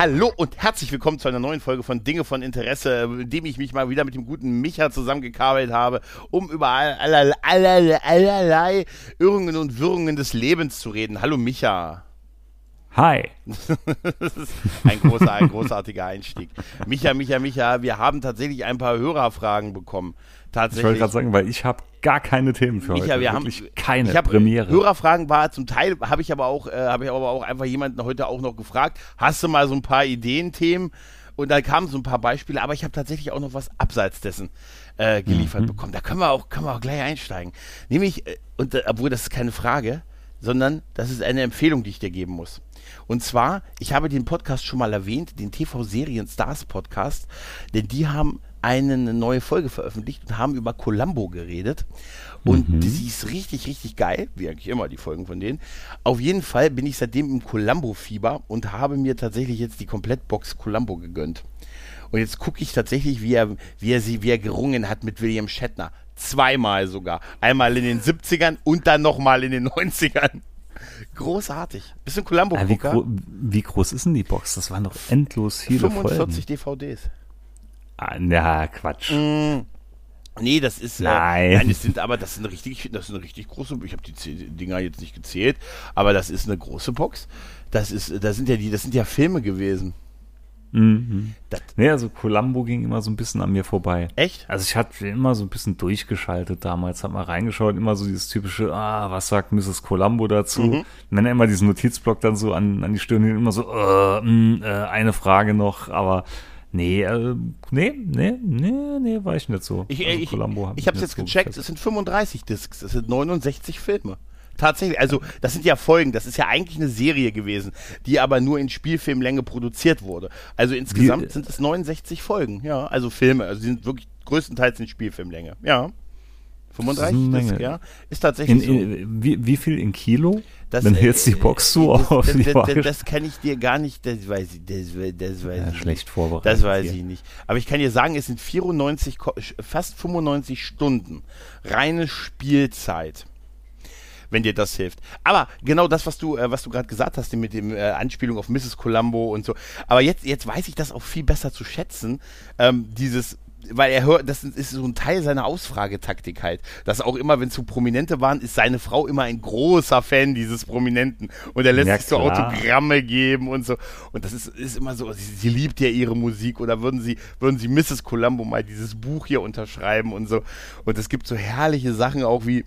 Hallo und herzlich willkommen zu einer neuen Folge von Dinge von Interesse, in dem ich mich mal wieder mit dem guten Micha zusammengekabelt habe, um über allerlei, allerlei, allerlei Irrungen und Wirrungen des Lebens zu reden. Hallo Micha. Hi. ein, großer, ein großartiger Einstieg. Micha, Micha, Micha, wir haben tatsächlich ein paar Hörerfragen bekommen. Tatsächlich. Ich wollte gerade sagen, weil ich habe gar keine Themen für Micha, heute. wir Wirklich haben keine ich hab, Premiere. Hörerfragen war zum Teil, habe ich aber auch, äh, habe ich aber auch einfach jemanden heute auch noch gefragt, hast du mal so ein paar Ideenthemen? Und da kamen so ein paar Beispiele, aber ich habe tatsächlich auch noch was abseits dessen äh, geliefert Mhm. bekommen. Da können wir auch, können wir auch gleich einsteigen. Nämlich, äh, und äh, obwohl das ist keine Frage, sondern das ist eine Empfehlung, die ich dir geben muss. Und zwar, ich habe den Podcast schon mal erwähnt, den TV-Serien Stars Podcast, denn die haben eine neue Folge veröffentlicht und haben über Columbo geredet. Und Mhm. sie ist richtig, richtig geil, wie eigentlich immer die Folgen von denen. Auf jeden Fall bin ich seitdem im Columbo-Fieber und habe mir tatsächlich jetzt die Komplettbox Columbo gegönnt. Und jetzt gucke ich tatsächlich, wie er, wie er sie, wie er gerungen hat mit William Shatner. Zweimal sogar. Einmal in den 70ern und dann nochmal in den 90ern. Großartig. Bist du ein columbo Ah, wie, gro wie groß ist denn die Box? Das waren doch endlos viele 45 Folgen. DVDs. Ah, na, Quatsch. Mm, nee, das ist. Nein. Äh, nein, das sind aber, das sind richtig, das sind richtig große. Ich habe die Z- Dinger jetzt nicht gezählt, aber das ist eine große Box. Das ist, da sind ja die, das sind ja Filme gewesen. Mhm. Das, Nee, also Columbo ging immer so ein bisschen an mir vorbei. echt? Also ich hatte immer so ein bisschen durchgeschaltet damals, hab mal reingeschaut, immer so dieses typische, ah, was sagt Mrs. Columbo dazu? Mhm. Und er immer diesen Notizblock dann so an, an die Stirn hielt, immer so, äh, mh, äh, eine Frage noch, aber nee, äh, nee, nee, nee, nee, war ich nicht so. Ich, Also ich, Columbo ich habe es nicht jetzt so gecheckt. Es sind 35 Discs. Es sind 69 Filme. Tatsächlich, also das sind ja Folgen, das ist ja eigentlich eine Serie gewesen, die aber nur in Spielfilmlänge produziert wurde. Also insgesamt Wie- sind es 69 Folgen, ja, also Filme, also die sind wirklich größtenteils in Spielfilmlänge, ja. 35 eine Discs, Menge. ja, ist tatsächlich In, so. in, wie, wie viel in Kilo? Das, Wenn du äh, die Box so das, auf das, das, das, kann ich dir gar nicht, das weiß ich, das, das weiß Ja, ich schlecht nicht. vorbereitet Das weiß hier. ich nicht. Aber ich kann dir sagen, es sind 94, Ko- fast 95 Stunden reine Spielzeit. Wenn dir das hilft. Aber genau das, was du, äh, was du gerade gesagt hast, mit dem äh, Anspielung auf Mrs. Columbo und so. Aber jetzt, jetzt weiß ich das auch viel besser zu schätzen. Ähm, dieses, weil er hört, das ist so ein Teil seiner Ausfragetaktik halt. Dass auch immer, wenn es so Prominente waren, ist seine Frau immer ein großer Fan dieses Prominenten. Und er lässt Ja, sich so. Autogramme geben und so. Und das ist, ist immer so, sie, sie liebt ja ihre Musik. Oder würden sie, würden sie Mrs. Columbo mal dieses Buch hier unterschreiben und so. Und es gibt so herrliche Sachen auch wie,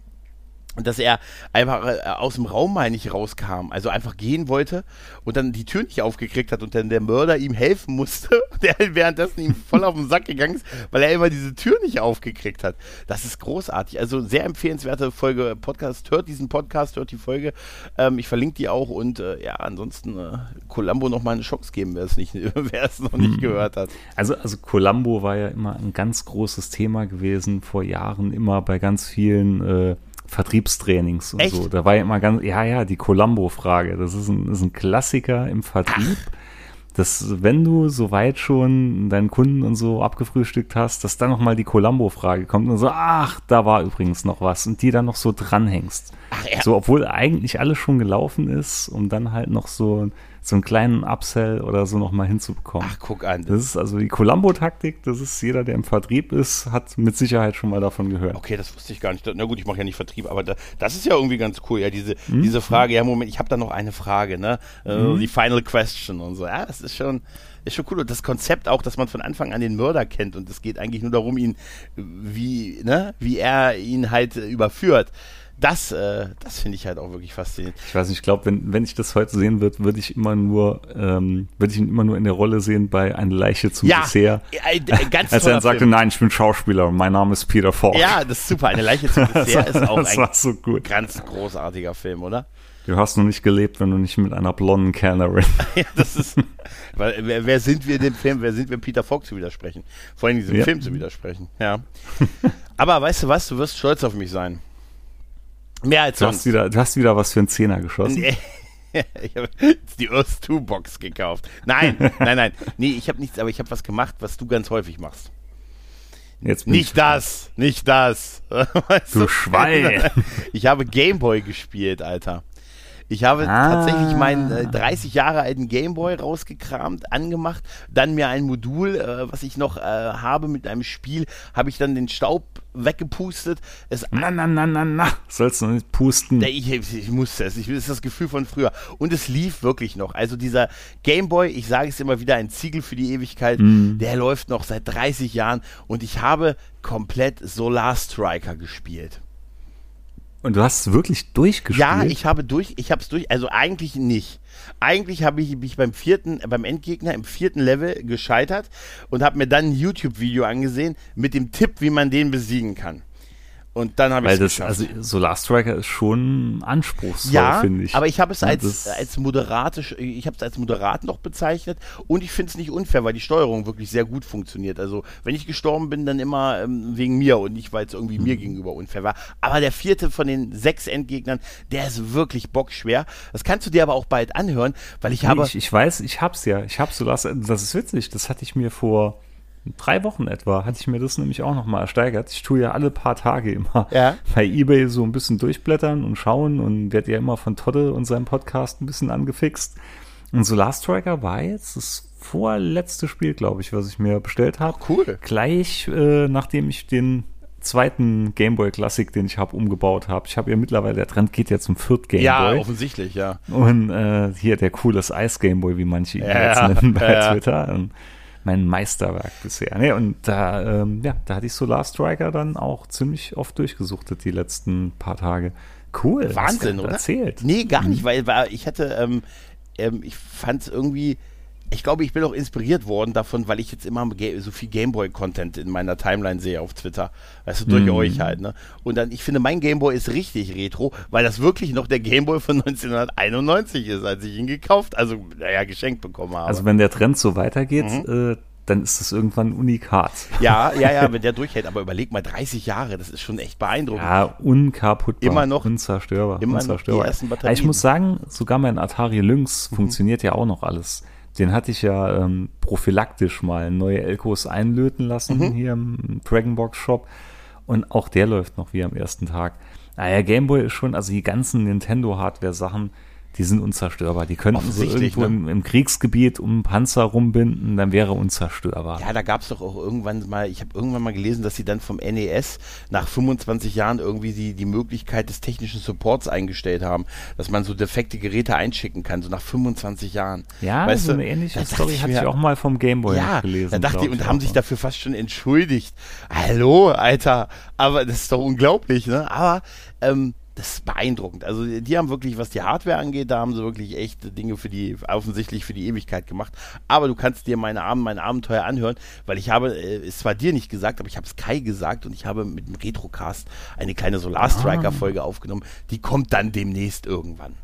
dass er einfach äh, aus dem Raum mal nicht rauskam, also einfach gehen wollte und dann die Tür nicht aufgekriegt hat und dann der Mörder ihm helfen musste, der währenddessen ihm voll auf den Sack gegangen ist, weil er immer diese Tür nicht aufgekriegt hat. Das ist großartig. Also sehr empfehlenswerte Folge Podcast. Hört diesen Podcast, hört die Folge. Ähm, ich verlinke die auch und äh, ja, ansonsten äh, Columbo noch mal eine Chance geben, wer es nicht, wer es noch nicht gehört hat. Also, also Columbo war ja immer ein ganz großes Thema gewesen vor Jahren, immer bei ganz vielen äh, Vertriebstrainings und Echt? so. Da war ja immer ganz, ja, ja, die Columbo-Frage. Das ist ein, ist ein Klassiker im Vertrieb. Dass, wenn du soweit schon deinen Kunden und so abgefrühstückt hast, dass dann nochmal die Columbo-Frage kommt und so, ach, da war übrigens noch was und die dann noch so dranhängst. Ach, ja. So, obwohl eigentlich alles schon gelaufen ist, um dann halt noch so, so einen kleinen Upsell oder so nochmal hinzubekommen. Ach, guck an. Das ist also die Columbo-Taktik, das ist jeder, der im Vertrieb ist, hat mit Sicherheit schon mal davon gehört. Okay, das wusste ich gar nicht. Na gut, ich mache ja nicht Vertrieb, aber da, das ist ja irgendwie ganz cool. Ja, diese, diese Frage, ja, Moment, ich habe da noch eine Frage, ne? Äh, Die Final Question und so. Ja, das ist schon, ist schon cool. Und das Konzept auch, dass man von Anfang an den Mörder kennt und es geht eigentlich nur darum, ihn, wie, ne, wie er ihn halt überführt. Das, äh, das finde ich halt auch wirklich faszinierend. Ich weiß nicht, ich glaube, wenn, wenn ich das heute sehen würde, würde ich immer nur, ähm, würde ich ihn immer nur in der Rolle sehen bei Eine Leiche zum Ja, Dessert. äh, äh, ganz Als er dann sagte, Film. nein, ich bin Schauspieler und mein Name ist Peter Falk. Ja, das ist super. Eine Leiche zum Dessert ist auch das war ein so gut. ganz großartiger Film, oder? Du hast noch nicht gelebt, wenn du nicht mit einer blonden Kellnerin. Ja, das ist. Weil, wer, wer sind wir in dem Film? Wer sind wir Peter Falk zu widersprechen? Vor allem diesem Ja. Film zu widersprechen. Ja. Aber weißt du was, du wirst stolz auf mich sein. Mehr als Du sonst. hast, wieder, du hast wieder was für einen Zehner geschossen. Nee. Ich habe die Earth 2 Box gekauft. Nein, nein, nein. Nee, ich habe nichts, aber ich habe was gemacht, was du ganz häufig machst. Jetzt Nicht das, nicht das. Weißt Du Schwein. Ich habe Gameboy gespielt, Alter. Ich habe Ah. tatsächlich meinen äh, 30 Jahre alten Gameboy rausgekramt, angemacht, dann mir ein Modul, äh, was ich noch äh, habe mit einem Spiel, habe ich dann den Staub weggepustet, es Na, na, na, na, na. Sollst du nicht pusten. ich, ich musste es. Ich, das ist das Gefühl von früher. Und es lief wirklich noch. Also dieser Gameboy, ich sage es immer wieder, ein Ziegel für die Ewigkeit, der läuft noch seit 30 Jahren und ich habe komplett Solar Striker gespielt. Und du hast es wirklich durchgespielt? Ja, ich habe durch, ich habe es durch, also eigentlich nicht. Eigentlich habe ich mich beim vierten, beim Endgegner im vierten Level gescheitert und habe mir dann ein YouTube-Video angesehen mit dem Tipp, wie man den besiegen kann. Und dann habe ich Weil es also Solar Striker ist schon anspruchsvoll, Ja, finde ich. aber ich habe es als, als moderate, ich habe es als moderat noch bezeichnet und ich finde es nicht unfair, weil die Steuerung wirklich sehr gut funktioniert. Also wenn ich gestorben bin, dann immer ähm, wegen mir und nicht, weil es irgendwie Mhm. mir gegenüber unfair war. Aber der vierte von den sechs Endgegnern, der ist wirklich bockschwer. Das kannst du dir aber auch bald anhören, weil ich Nee, habe... ich, ich weiß, ich hab's ja. Ich hab's Solar Das ist witzig. Das hatte ich mir vor drei Wochen etwa, hatte ich mir das nämlich auch nochmal ersteigert. Ich tue ja alle paar Tage immer Ja. bei Ebay so ein bisschen durchblättern und schauen und werde ja immer von Todde und seinem Podcast ein bisschen angefixt. Und Solar Striker war jetzt das vorletzte Spiel, glaube ich, was ich mir bestellt habe. cool. Gleich äh, nachdem ich den zweiten Gameboy Classic, den ich habe, umgebaut habe. Ich habe ja mittlerweile, der Trend geht ja zum Viert Gameboy. Ja, offensichtlich, ja. Und äh, hier der cooles Ice Gameboy, wie manche ihn Ja, jetzt nennen bei ja. Twitter. Und mein Meisterwerk bisher. Nee, und da, ähm, ja, da hatte ich Solar Striker dann auch ziemlich oft durchgesuchtet die letzten paar Tage. Cool. Wahnsinn, oder? Erzählt. Nee, gar nicht, weil, weil ich hatte, ähm, ähm, ich fand es irgendwie, ich glaube, ich bin auch inspiriert worden davon, weil ich jetzt immer so viel Gameboy-Content in meiner Timeline sehe auf Twitter. Weißt du, durch Mhm. euch halt, ne? Und dann, ich finde, mein Gameboy ist richtig retro, weil das wirklich noch der Gameboy von 1991 ist, als ich ihn gekauft, also, naja, geschenkt bekommen habe. Also wenn der Trend so weitergeht, Mhm. äh, dann ist das irgendwann ein Unikat. ja, ja, ja, wenn der durchhält, aber überleg mal, 30 Jahre, das ist schon echt beeindruckend. Ja, unkaputtbar. Immer noch- Unzerstörbar. immer noch die unzerstörbar. ersten Batterien. Ich muss sagen, sogar mein Atari Lynx Mhm. funktioniert ja auch noch alles. Den hatte ich ja ähm, prophylaktisch mal neue Elkos einlöten lassen Mhm. hier im Dragonbox Shop. Und auch der läuft noch wie am ersten Tag. Naja, Gameboy ist schon, also die ganzen Nintendo-Hardware-Sachen, die sind unzerstörbar. Die könnten so Offensichtlich, irgendwo ne? im, im Kriegsgebiet um einen Panzer rumbinden, dann wäre unzerstörbar. Ja, da gab es doch auch irgendwann mal, ich habe irgendwann mal gelesen, dass sie dann vom NES nach 25 Jahren irgendwie die, die Möglichkeit des technischen Supports eingestellt haben, dass man so defekte Geräte einschicken kann, so nach 25 Jahren. Ja, Weißt so du, eine ähnliche da Story ich hatte ich auch mal vom Gameboy ja, gelesen. da dachte ich, und haben auch. sich dafür fast schon entschuldigt. Hallo, Alter, aber das ist doch unglaublich, ne? Aber ähm, das ist beeindruckend. Also die haben wirklich, was die Hardware angeht, da haben sie wirklich echt Dinge für die, offensichtlich für die Ewigkeit gemacht. Aber du kannst dir meine Abend, mein Abenteuer anhören, weil ich habe, äh, ist zwar dir nicht gesagt, aber ich habe es Kai gesagt und ich habe mit dem Retrocast eine kleine Solar Striker Folge aufgenommen. Die kommt dann demnächst irgendwann.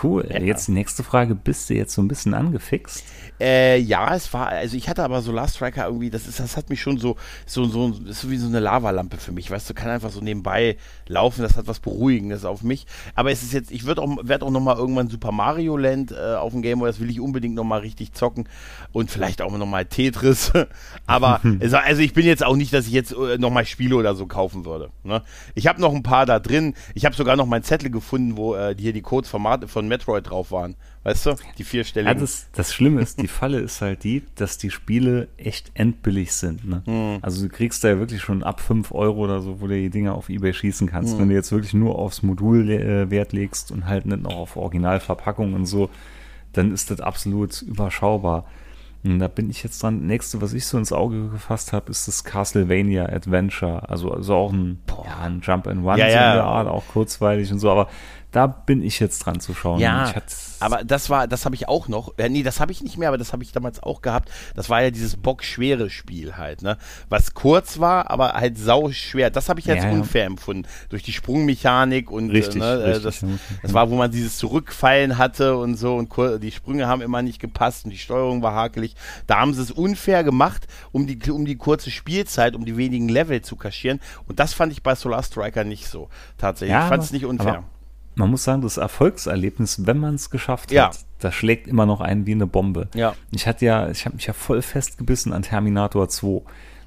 Cool. Jetzt die nächste Frage. Bist du jetzt so ein bisschen angefixt? Äh, ja, es war, also ich hatte aber Solar Striker irgendwie, das ist, das hat mich schon so, so, so, ist so wie so eine Lavalampe für mich, weißt du, kann einfach so nebenbei laufen, das hat was Beruhigendes auf mich. Aber es ist jetzt, ich würde auch, werde auch nochmal irgendwann Super Mario Land äh, auf dem Game Boy, das will ich unbedingt nochmal richtig zocken und vielleicht auch nochmal Tetris. aber, also, also ich bin jetzt auch nicht, dass ich jetzt äh, nochmal Spiele oder so kaufen würde. Ne? Ich habe noch ein paar da drin, ich habe sogar noch meinen Zettel gefunden, wo äh, hier die Codes von, Mart- von Metroid drauf waren, weißt du, die Ja, vierstelligen. das, das Schlimme ist, die Falle ist halt die, dass die Spiele echt endbillig sind. Ne? Hm. Also du kriegst da ja wirklich schon ab 5 Euro oder so, wo du die Dinger auf Ebay schießen kannst. Wenn du jetzt wirklich nur aufs Modul äh, Wert legst und halt nicht noch auf Originalverpackung und so, dann ist das absolut überschaubar. Und da bin ich jetzt dran. Nächste, was ich so ins Auge gefasst habe, ist das Castlevania Adventure. Also, also auch ein, ja, ein Jump and Run Ja, so ja. in der Art, auch kurzweilig und so, aber da bin ich jetzt dran zu schauen. Ja, aber das war, das habe ich auch noch. Äh, nee, das habe ich nicht mehr, aber das habe ich damals auch gehabt. Das war ja dieses bockschwere Spiel halt, ne? Was kurz war, aber halt sau schwer. Das habe ich als ja, unfair ja. empfunden. Durch die Sprungmechanik und äh, richtig, äh, ne, richtig, das, das war, wo man dieses Zurückfallen hatte und so und die Sprünge haben immer nicht gepasst und die Steuerung war hakelig. Da haben sie es unfair gemacht, um die, um die kurze Spielzeit, um die wenigen Level zu kaschieren. Und das fand ich bei Solar Striker nicht so. Tatsächlich. Ich fand es nicht unfair man muss sagen, das Erfolgserlebnis, wenn man es geschafft ja. hat, das schlägt immer noch ein wie eine Bombe. Ja. Ich hatte ja, ich habe mich ja voll festgebissen an Terminator 2.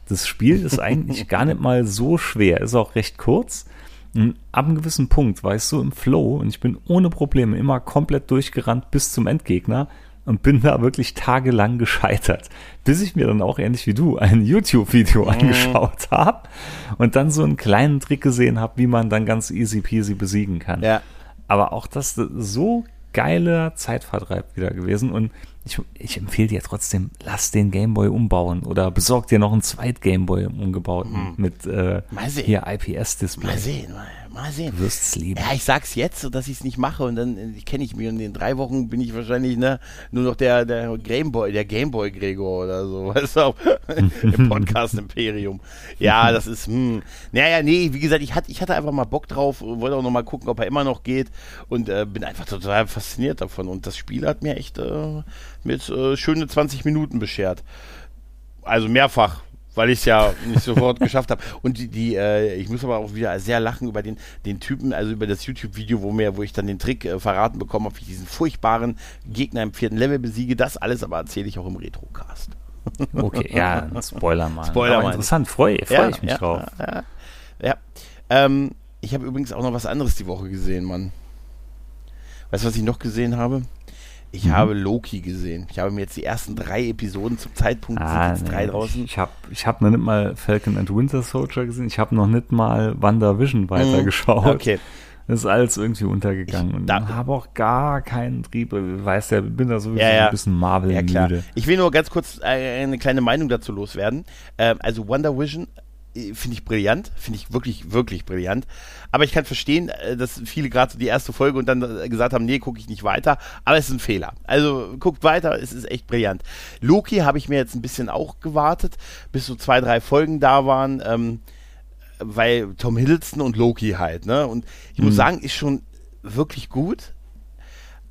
Das Spiel ist eigentlich gar nicht mal so schwer, ist auch recht kurz. Und ab einem gewissen Punkt war ich so im Flow und ich bin ohne Probleme immer komplett durchgerannt bis zum Endgegner und bin da wirklich tagelang gescheitert, bis ich mir dann auch ähnlich wie du ein YouTube-Video mhm. angeschaut habe und dann so einen kleinen Trick gesehen habe, wie man dann ganz easy peasy besiegen kann. Ja. Aber auch das so geiler Zeitvertreib wieder gewesen und ich, ich empfehle dir trotzdem, lass den Gameboy umbauen oder besorg dir noch einen zweit Gameboy umgebauten mhm. mit äh, hier IPS-Display. Mal sehen, mal, mal sehen. Du wirst es lieben. Ja, ich sag's jetzt, dass ich es nicht mache und dann äh, kenne ich mich und in drei Wochen bin ich wahrscheinlich ne, nur noch der, der Gameboy, der Gameboy Gregor oder so, weißt du, im Podcast Imperium. Ja, das ist, hm. Naja, nee, wie gesagt, ich hatte, ich hatte einfach mal Bock drauf, wollte auch noch mal gucken, ob er immer noch geht und äh, bin einfach total fasziniert davon und das Spiel hat mir echt äh, mit äh, schöne 20 Minuten beschert. Also mehrfach, weil ich es ja nicht sofort geschafft habe. Und die, die äh, ich muss aber auch wieder sehr lachen über den, den Typen, also über das YouTube-Video, wo mir, wo ich dann den Trick äh, verraten bekommen habe, wie ich diesen furchtbaren Gegner im vierten Level besiege. Das alles aber erzähle ich auch im Retrocast. Okay, ja, Spoiler mal. Spoiler mal. Interessant, freue freu ja, ich mich ja, drauf. Ja, ja. Ähm, ich habe übrigens auch noch was anderes die Woche gesehen, Mann. Weißt du, was ich noch gesehen habe? Ich mhm. habe Loki gesehen. Ich habe mir jetzt die ersten drei Episoden zum Zeitpunkt ah, sind jetzt nee, drei draußen. Ich habe ich hab noch nicht mal Falcon and Winter Soldier gesehen. Ich habe noch nicht mal WandaVision mhm. weitergeschaut. Okay. Das ist alles irgendwie untergegangen. Ich, und da, habe auch gar keinen Trieb. Weiß ja, bin da sowieso ja, ja. ein bisschen Marvel-müde. Ja, ich will nur ganz kurz eine kleine Meinung dazu loswerden. Ähm, also WandaVision finde ich brillant, finde ich wirklich, wirklich brillant. Aber ich kann verstehen, äh, dass viele gerade so die erste Folge und dann äh, gesagt haben, nee, gucke ich nicht weiter. Aber es ist ein Fehler. Also guckt weiter, es ist echt brillant. Loki habe ich mir jetzt ein bisschen auch gewartet, bis so zwei, drei Folgen da waren, ähm, weil Tom Hiddleston und Loki halt, ne? Und ich mhm. muss sagen, ist schon wirklich gut.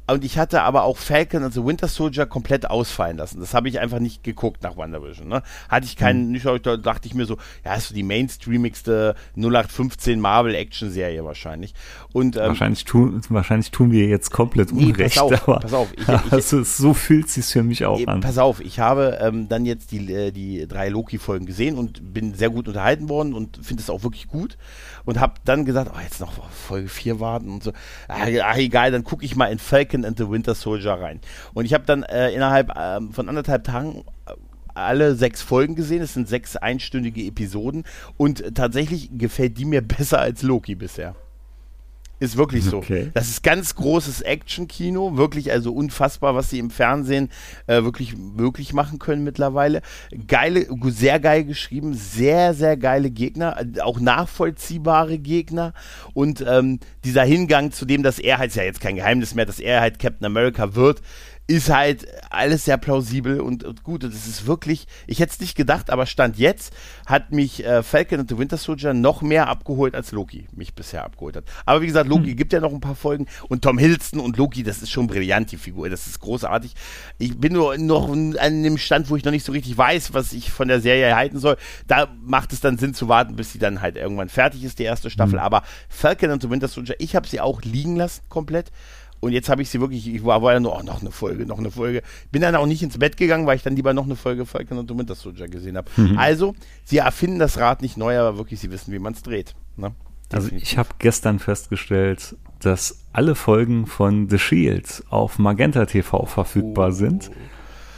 Und ich hatte aber auch Falcon, also Winter Soldier, komplett ausfallen lassen. Das habe ich einfach nicht geguckt nach WandaVision. Ne? Hatte ich keinen, mhm. da dachte ich mir so, ja, ist so die mainstreamigste 0815 Marvel-Action-Serie wahrscheinlich. Und, ähm, wahrscheinlich, tun, wahrscheinlich tun wir jetzt komplett nee, Unrecht. Pass auf, aber, pass auf. Ich, ich, also, so fühlt es sich für mich auch an. Pass auf, ich habe ähm, dann jetzt die, äh, die drei Loki-Folgen gesehen und bin sehr gut unterhalten worden und finde es auch wirklich gut und habe dann gesagt, oh, jetzt noch Folge 4 warten und so. Ach, egal, dann gucke ich mal in Falcon and the Winter Soldier rein. Und ich habe dann äh, innerhalb ähm, von anderthalb Tagen äh, alle sechs Folgen gesehen. Es sind sechs einstündige Episoden und tatsächlich gefällt die mir besser als Loki bisher. Ist wirklich so. Okay. Das ist ganz großes Action-Kino, wirklich also unfassbar, was sie im Fernsehen äh, wirklich möglich machen können mittlerweile. Geile, sehr geil geschrieben, sehr, sehr geile Gegner, auch nachvollziehbare Gegner und ähm, dieser Hingang zu dem, dass er halt, ist ja jetzt kein Geheimnis mehr, dass er halt Captain America wird, ist halt alles sehr plausibel und, und gut. Und es ist wirklich, ich hätte es nicht gedacht, aber Stand jetzt hat mich äh, Falcon and the Winter Soldier noch mehr abgeholt, als Loki mich bisher abgeholt hat. Aber wie gesagt, Loki hm. gibt ja noch ein paar Folgen und Tom Hiddleston und Loki, das ist schon brillant, die Figur. Das ist großartig. Ich bin nur noch an dem Stand, wo ich noch nicht so richtig weiß, was ich von der Serie halten soll. Da macht es dann Sinn zu warten, bis sie dann halt irgendwann fertig ist, die erste Staffel. Hm. Aber Falcon and the Winter Soldier, ich habe sie auch liegen lassen komplett. Und jetzt habe ich sie wirklich, ich war, war ja nur, oh, noch eine Folge, noch eine Folge. Bin dann auch nicht ins Bett gegangen, weil ich dann lieber noch eine Folge Falcon und Winter Soldier gesehen habe. Mhm. Also, sie erfinden das Rad nicht neu, aber wirklich, sie wissen, wie man es dreht. Ne? Also ich habe gestern festgestellt, dass alle Folgen von The Shield auf Magenta TV verfügbar oh. sind.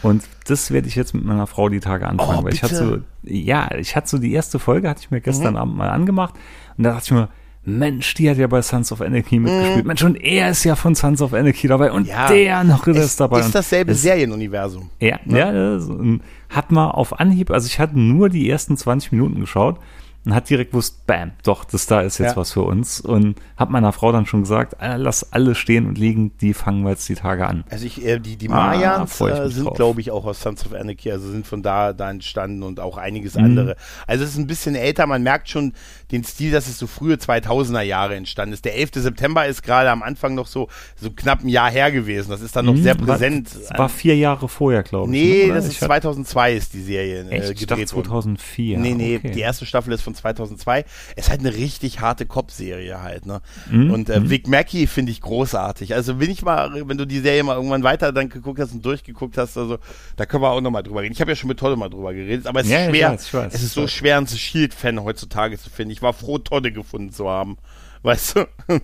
Und das werde ich jetzt mit meiner Frau die Tage anfangen, oh, weil ich hatte so, ja, ich hatte so die erste Folge, hatte ich mir gestern mhm. Abend mal angemacht und da dachte ich mir, Mensch, die hat ja bei Sons of Anarchy mitgespielt. Mm. Mensch, und er ist ja von Sons of Anarchy dabei und ja, der noch ist, ist dabei. Ist dasselbe das, Serienuniversum. Ja, ne? ja, hat mal auf Anhieb, also ich hatte nur die ersten 20 Minuten geschaut und hat direkt gewusst, bam, doch, das da ist jetzt Ja. was für uns. Und hab meiner Frau dann schon gesagt, äh, lass alles stehen und liegen, die fangen wir jetzt die Tage an. Also ich, äh, die, die Ah, Mayans ich äh, sind, glaube ich, auch aus Sons of Anarchy, also sind von da, da entstanden und auch einiges Mhm. andere. Also es ist ein bisschen älter, man merkt schon den Stil, dass es so frühe 2000er Jahre entstanden ist. Der 11. September ist gerade am Anfang noch so, so knapp ein Jahr her gewesen. Das ist dann noch Hm, sehr präsent. Das war vier Jahre vorher, glaube ich. nee, ne? Das ist hab- 2002 ist die Serie äh, Echt? Ich dachte gedreht worden. 2004. Nee, nee, okay. die erste Staffel ist von 2002. Es ist halt eine richtig harte Cop-Serie halt, ne? Mhm, Und äh, Vic Mackey finde ich großartig. Also wenn ich mal, wenn du die Serie mal irgendwann weiter dann geguckt hast und durchgeguckt hast, also da können wir auch nochmal drüber reden. Ich habe ja schon mit Tolle mal drüber geredet, aber es ist Ja, ich schwer. ich weiß, es ist so schwer, einen Shield-Fan heutzutage zu finden. Ich war froh, Tolle gefunden zu haben. Weißt du?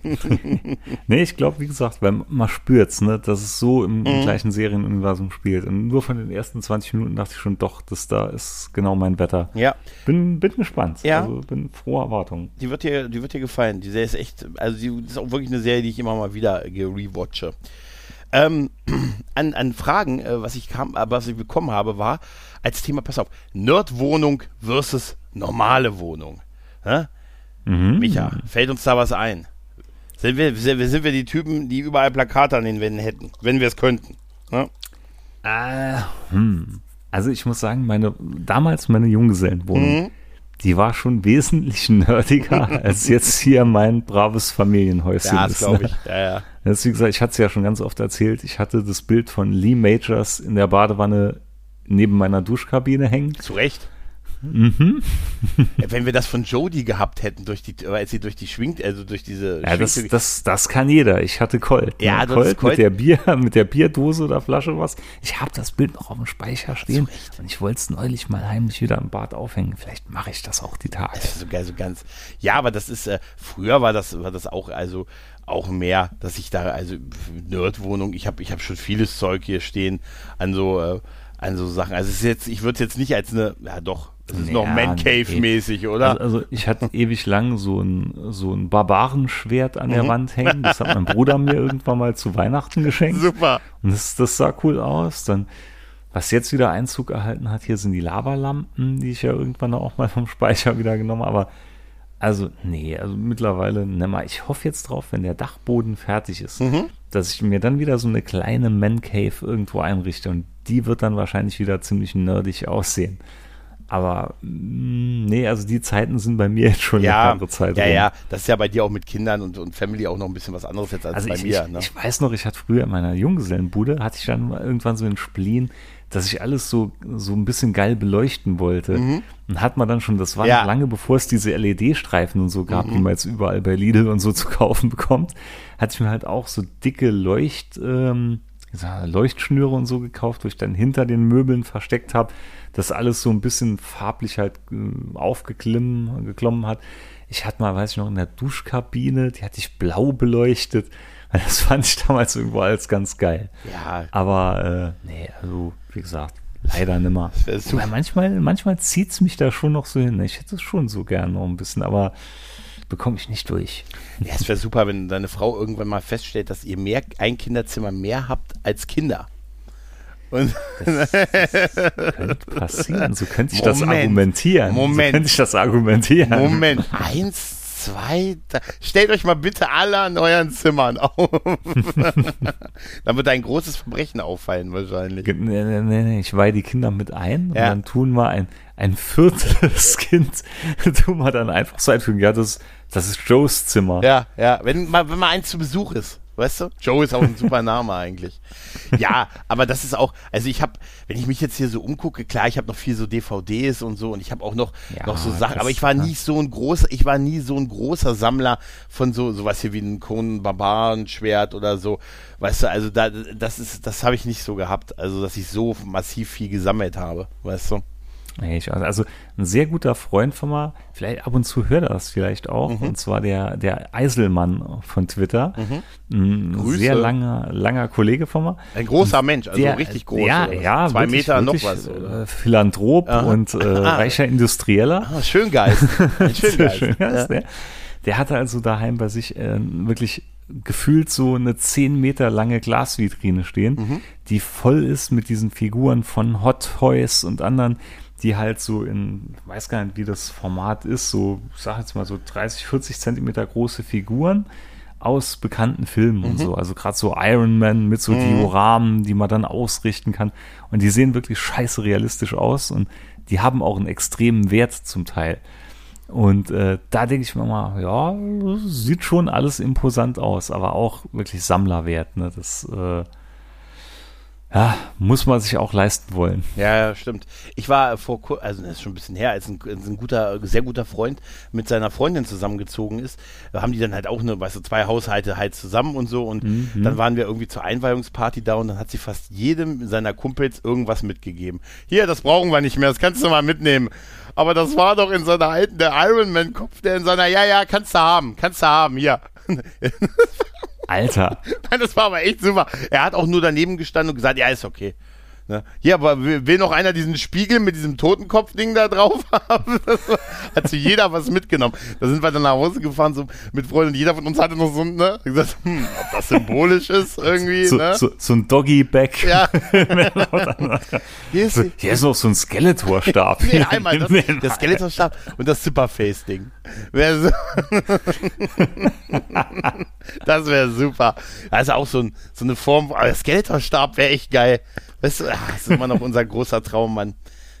Nee, ich glaube, wie gesagt, weil man spürt's, ne, dass es so im, Mhm. im gleichen Serienuniversum spielt. Und nur von den ersten 20 Minuten dachte ich schon, doch, das da ist genau mein Wetter. ja, Bin, bin gespannt. Ja. Also bin froher Erwartung. die wird dir, die wird dir gefallen. Die Serie ist echt, also die ist auch wirklich eine Serie, die ich immer mal wieder gerewatche. Ähm, an, an Fragen, äh, was ich kam, äh, was ich bekommen habe, war als Thema, pass auf, Nerdwohnung versus normale Wohnung. Hä? Mhm. Micha, fällt uns da was ein? Sind wir, sind wir, die Typen, die überall Plakate an den Wänden hätten, wenn wir es könnten? Ne? Äh, hm. Also ich muss sagen, meine damals meine Junggesellenwohnung, Mhm. die war schon wesentlich nerdiger als jetzt hier mein braves Familienhäuschen. Ja, das ist, glaube ne? ich. Ja, ja. Das ist, wie gesagt, ich hatte es ja schon ganz oft erzählt. Ich hatte das Bild von Lee Majors in der Badewanne neben meiner Duschkabine hängen. Zu Recht. Mhm. Ja, wenn wir das von Jodie gehabt hätten, durch die, als sie durch die schwingt, also durch diese Ja, das, das, das kann jeder. Ich hatte Colt. Ja, ne? du hattest Colt, Colt. mit der Bier, mit der Bierdose oder Flasche was. Ich habe das Bild noch auf dem Speicher stehen und ich wollte es neulich mal heimlich wieder im Bad aufhängen. Vielleicht mache ich das auch die Tage. So geil, so ganz. Ja, aber das ist, äh, früher war das, war das auch, also auch mehr, dass ich da, also Nerdwohnung, ich habe ich hab schon vieles Zeug hier stehen an so, äh, an so Sachen. Also es ist jetzt, ich würde es jetzt nicht als eine, ja doch, es ist noch Ja, Man Cave-mäßig, oder? Also, also ich hatte ewig lang so ein, so ein Barbarenschwert an Mhm. der Wand hängen. Das hat mein Bruder mir irgendwann mal zu Weihnachten geschenkt. Super. Und das, das sah cool aus. Dann, was jetzt wieder Einzug erhalten hat, hier sind die Lavalampen, die ich ja irgendwann auch mal vom Speicher wieder genommen habe. Aber also, nee, also mittlerweile nimmer. Ich hoffe jetzt drauf, wenn der Dachboden fertig ist, Mhm. dass ich mir dann wieder so eine kleine Man Cave irgendwo einrichte. Und die wird dann wahrscheinlich wieder ziemlich nerdig aussehen. Aber mh, nee, also die Zeiten sind bei mir jetzt schon eine Ja, andere Zeit. ja, ja, das ist ja bei dir auch mit Kindern und, und Family auch noch ein bisschen was anderes jetzt als Also bei ich, mir. ich, ne? ich weiß noch, ich hatte früher in meiner Junggesellenbude, hatte ich dann irgendwann so einen Spleen, dass ich alles so, so ein bisschen geil beleuchten wollte. Und hat man dann schon, das war Mhm. Ja. Mhm. lange bevor es diese LED-Streifen und so gab, die man jetzt überall bei Lidl und so zu kaufen bekommt, hatte ich mir halt auch so dicke Leucht, ähm, Leuchtschnüre und so gekauft, wo ich dann hinter den Möbeln versteckt habe, dass alles so ein bisschen farblich halt äh, aufgeklommen geklommen hat. Ich hatte mal, weiß ich noch, in der Duschkabine, die hatte ich blau beleuchtet. Das fand ich damals irgendwo als ganz geil. Ja, Aber äh, nee, also wie gesagt, leider nimmer. manchmal, manchmal zieht es mich da schon noch so hin. Ich hätte es schon so gern noch ein bisschen, aber bekomme ich nicht durch. ja es wäre super, wenn deine Frau irgendwann mal feststellt, dass ihr mehr, ein Kinderzimmer mehr habt als Kinder. Und Könnte passieren. So könnte ich das argumentieren. Moment. So könnte ich das argumentieren. Moment, eins, zwei, drei. Stellt euch mal bitte alle an euren Zimmern auf. Dann wird ein großes Verbrechen auffallen wahrscheinlich. Nee, nee, nee, nee, ich weihe die Kinder mit ein und Ja. dann tun wir ein, ein viertes Kind, tun wir dann einfach so einfügen. Ja, das, das ist Joes Zimmer. Ja, ja, wenn mal, wenn mal eins zu Besuch ist. Weißt du? Joe ist auch ein super Name eigentlich. Ja, aber das ist auch, also ich habe, wenn ich mich jetzt hier so umgucke, klar, ich habe noch viel so DVDs und so und ich habe auch noch, Ja, noch so Sachen, aber ich war ja. nie so ein großer, ich war nie so ein großer Sammler von so sowas hier wie ein Conan Barbaren Schwert oder so. Weißt du, also da das ist das habe ich nicht so gehabt, also dass ich so massiv viel gesammelt habe, weißt du? Nee, ich, also ein sehr guter Freund von mir, vielleicht ab und zu hört er das vielleicht auch, Mhm. und zwar der, der Eiselmann von Twitter. Ein Grüße. sehr langer, langer Kollege von mir. Ein großer Mensch, also Der- richtig groß. Ja, ja, Zwei wirklich, Meter wirklich, noch was. Oder? Äh, Philanthrop Aha. und äh, reicher Industrieller. Ah, Schöngeist. Ein Schöngeist. Schön, ja. der, der hatte also daheim bei sich äh, wirklich gefühlt so eine 10 Meter lange Glasvitrine stehen, Mhm. die voll ist mit diesen Figuren von Hot Toys und anderen, die halt so in, weiß gar nicht, wie das Format ist, so, ich sag jetzt mal so 30, 40 Zentimeter große Figuren aus bekannten Filmen mhm. und so. Also gerade so Iron Man mit so mhm. Dioramen, die man dann ausrichten kann. Und die sehen wirklich scheiße realistisch aus und die haben auch einen extremen Wert zum Teil. Und äh, da denke ich mir mal, ja, sieht schon alles imposant aus, aber auch wirklich Sammlerwert. Ne? Das äh, ja, muss man sich auch leisten wollen. Ja, stimmt. Ich war vor, also das ist schon ein bisschen her, als ein, als ein guter, sehr guter Freund mit seiner Freundin zusammengezogen ist, haben die dann halt auch eine, weißt du, zwei Haushalte halt zusammen und so und mhm. dann waren wir irgendwie zur Einweihungsparty da und dann hat sie fast jedem seiner Kumpels irgendwas mitgegeben. Hier, das brauchen wir nicht mehr, das kannst du mal mitnehmen. Aber das war doch in seiner alten, der Ironman-Kopf, der in seiner, ja, ja, kannst du haben, kannst du haben, hier. Alter. Das war aber echt super. Er hat auch nur daneben gestanden und gesagt, ja, ist okay. Ne? Hier, aber will noch einer diesen Spiegel mit diesem Totenkopf-Ding da drauf haben? hat sich jeder was mitgenommen. Da sind wir dann nach Hause gefahren so mit Freunden und jeder von uns hatte noch so ein, ne? gesagt, hm, ob das symbolisch ist irgendwie, so, ne? So, so ein Doggy-Bag. Ja. hier, ist, hier ist noch so ein Skeletor-Stab. nee, einmal das, der Skeletor-Stab und das Zipperface-Ding. So das wäre super. Also auch so, ein, so eine Form, aber der Skeletor-Stab wäre echt geil. Weißt du, ach, das ist immer noch unser großer Traum, Mann.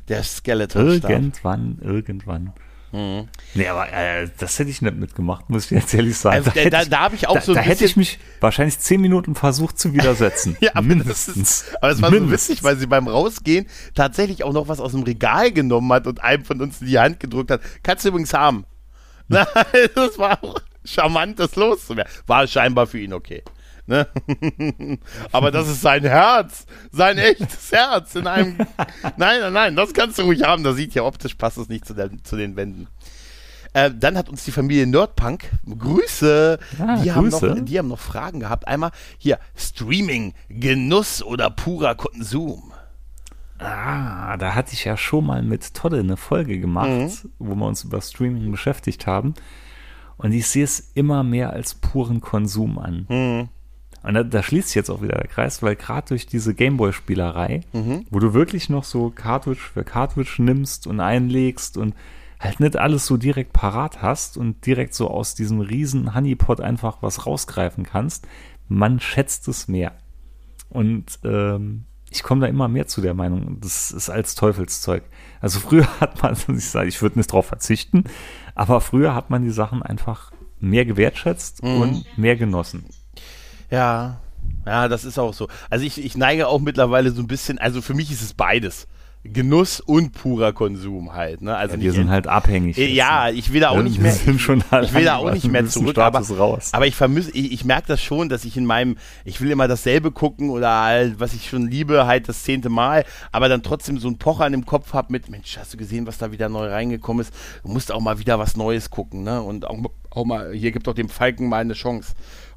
Der Skeletor-Stab. Irgendwann, irgendwann. Mhm. Nee, aber äh, das hätte ich nicht mitgemacht, muss ich jetzt ehrlich sagen. Also, da, da, da habe ich auch da, so ein Da hätte ich mich wahrscheinlich zehn Minuten versucht zu widersetzen. ja, aber mindestens. Ist, aber es war mindestens. so witzig, weil sie beim Rausgehen tatsächlich auch noch was aus dem Regal genommen hat und einem von uns in die Hand gedrückt hat. Kannst du übrigens haben. Das war auch charmant, das loszuwerden. War scheinbar für ihn okay. Ne? Aber das ist sein Herz, sein echtes Herz in einem. Nein, nein, nein, das kannst du ruhig haben. Da sieht ja optisch passt es nicht zu, der, zu den Wänden. Äh, dann hat uns die Familie Nerdpunk, Grüße, ah, die, Grüße. Haben noch, die haben noch Fragen gehabt. Einmal hier, Streaming, Genuss oder purer Konsum? Ah, da hatte ich ja schon mal mit Todde eine Folge gemacht, mhm. wo wir uns über Streaming beschäftigt haben. Und ich sehe es immer mehr als puren Konsum an. Mhm. Und da, da, schließt sich jetzt auch wieder der Kreis, weil gerade durch diese Gameboy-Spielerei, mhm. wo du wirklich noch so Cartridge für Cartridge nimmst und einlegst und halt nicht alles so direkt parat hast und direkt so aus diesem riesen Honeypot einfach was rausgreifen kannst, man schätzt es mehr. Und ähm, ich komme da immer mehr zu der Meinung, das ist als Teufelszeug. Also früher hat man, ich sage, ich würde nicht drauf verzichten, aber früher hat man die Sachen einfach mehr gewertschätzt mhm. und mehr genossen. Ja, ja, das ist auch so. Also ich, ich neige auch mittlerweile so ein bisschen, also für mich ist es beides. Genuss und purer Konsum halt. Ne? Also ja, wir sind halt abhängig. Äh, ja, ich will da auch nicht mehr. Ich will da auch nicht mehr zurück. Aber, aber ich vermisse, ich, ich merke das schon, dass ich in meinem, ich will immer dasselbe gucken oder halt, was ich schon liebe, halt das zehnte Mal, aber dann trotzdem so ein Pocher im Kopf habe mit, Mensch, hast du gesehen, was da wieder neu reingekommen ist? Du musst auch mal wieder was Neues gucken, ne? Und auch, auch mal, hier gibt doch dem Falken mal eine Chance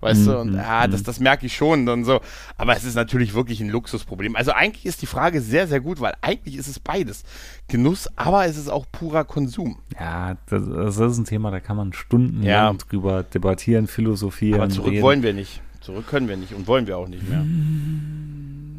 weißt du, und mhm, ja, das, mhm. das merke ich schon und so. Aber es ist natürlich wirklich ein Luxusproblem. Also eigentlich ist die Frage sehr, sehr gut, weil eigentlich ist es beides. Genuss, aber es ist auch purer Konsum. Ja, das, das ist ein Thema, da kann man stundenlang ja. drüber debattieren, philosophieren. Aber zurück reden. wollen wir nicht. Zurück können wir nicht und wollen wir auch nicht mehr.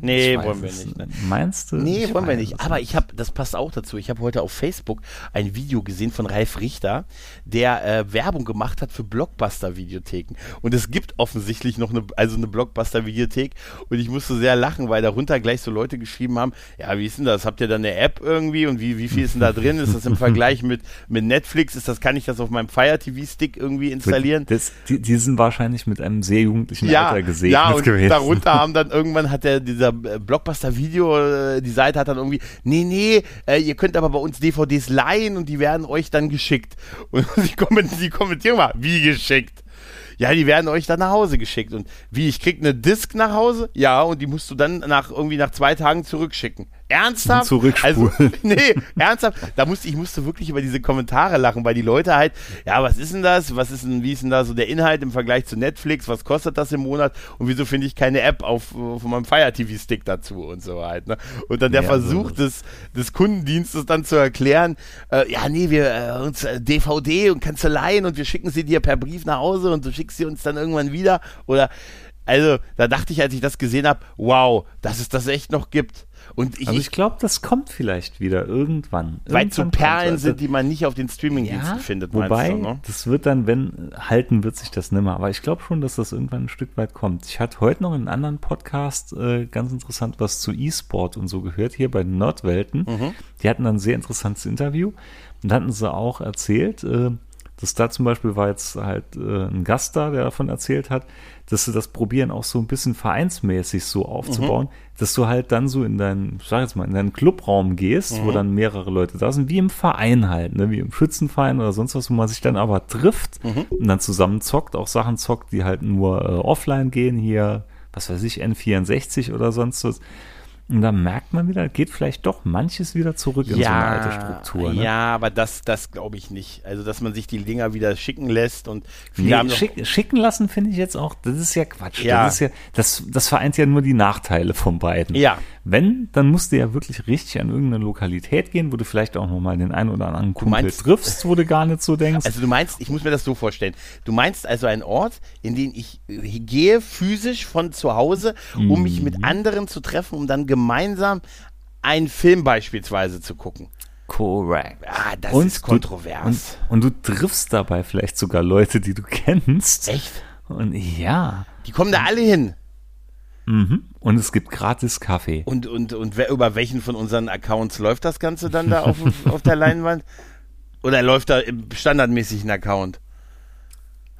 Nee, wollen wir nicht. Ne? Meinst du? Nee, ich wollen wir nicht. Aber ich habe, das passt auch dazu. Ich habe heute auf Facebook ein Video gesehen von Ralf Richter, der äh, Werbung gemacht hat für Blockbuster-Videotheken. Und es gibt offensichtlich noch eine, also eine Blockbuster-Videothek. Und ich musste sehr lachen, weil darunter gleich so Leute geschrieben haben: Ja, wie ist denn das? Habt ihr da eine App irgendwie? Und wie, wie viel ist denn da drin? Ist das im Vergleich mit, mit Netflix? Ist das, kann ich das auf meinem Fire TV-Stick irgendwie installieren? Das, die, die sind wahrscheinlich mit einem sehr jugendlichen ja, Alter gesehen. Ja, und gewesen. darunter haben dann irgendwann hat der dieser äh, Blockbuster-Video, äh, die Seite hat dann irgendwie, nee, nee, äh, ihr könnt aber bei uns DVDs leihen und die werden euch dann geschickt. Und die, kommentieren, die kommentieren mal, wie geschickt? Ja, die werden euch dann nach Hause geschickt. Und wie, ich krieg eine Disk nach Hause? Ja, und die musst du dann nach irgendwie nach zwei Tagen zurückschicken. Ernsthaft? Zurückspulen. Also, nee, ernsthaft. Da musste ich musste wirklich über diese Kommentare lachen, weil die Leute halt, ja, was ist denn das? Was ist denn, wie ist denn da so der Inhalt im Vergleich zu Netflix? Was kostet das im Monat? Und wieso finde ich keine App auf, auf meinem Fire TV Stick dazu und so halt, ne? Und dann der ja, Versuch so. des, des Kundendienstes dann zu erklären, äh, ja, nee, wir äh, uns äh, DVD und Kanzleien und wir schicken sie dir per Brief nach Hause und du schickst sie uns dann irgendwann wieder oder Also, da dachte ich, als ich das gesehen habe, wow, dass es das echt noch gibt. Und ich, Also ich glaube, das kommt vielleicht wieder irgendwann. weil so Irgendwann Perlen kommt's. sind, die man nicht auf den Streamingdiensten findet, wobei, du, ne? das wird dann, wenn, halten wird sich das nimmer. Aber ich glaube schon, dass das irgendwann ein Stück weit kommt. Ich hatte heute noch in einem anderen Podcast äh, ganz interessant was zu E-Sport und so gehört, hier bei den Nordwelten. Mhm. Die hatten dann ein sehr interessantes Interview und da hatten sie auch erzählt, äh, dass da zum Beispiel war jetzt halt äh, ein Gast da, der davon erzählt hat, dass sie das probieren auch so ein bisschen vereinsmäßig so aufzubauen, Mhm. dass du halt dann so in deinen, ich sag jetzt mal, in deinen Clubraum gehst, wo dann mehrere Leute da sind, wie im Verein halt, ne, wie im Schützenverein oder sonst was, wo man sich dann aber trifft und dann zusammen zockt, auch Sachen zockt, die halt nur äh, offline gehen, hier, was weiß ich, N64 oder sonst was. Und dann merkt man wieder, geht vielleicht doch manches wieder zurück in so eine alte Struktur. Ne? Ja, aber das, das glaube ich nicht. Also, dass man sich die Dinger wieder schicken lässt und viele Nee, haben schick, schicken lassen finde ich jetzt auch, das ist ja Quatsch. Ja. Das ist ja, das, das vereint ja nur die Nachteile von beiden. Ja. Wenn, dann musst du ja wirklich richtig an irgendeine Lokalität gehen, wo du vielleicht auch nochmal den einen oder anderen Kumpel meinst- triffst, wo du gar nicht so denkst. Also du meinst, ich muss mir das so vorstellen. Du meinst also einen Ort, in den ich äh, gehe physisch von zu Hause, um mich Mhm. mit anderen zu treffen, um dann gemeinsam einen Film beispielsweise zu gucken. Correct. Ah, das Und ist du- kontrovers. Und, und du triffst dabei vielleicht sogar Leute, die du kennst. Echt? Und ja. Die kommen da alle hin. Mhm. Und es gibt gratis Kaffee. Und, und, und wer, über welchen von unseren Accounts läuft das Ganze dann da auf, auf der Leinwand? Oder läuft da im standardmäßigen Account?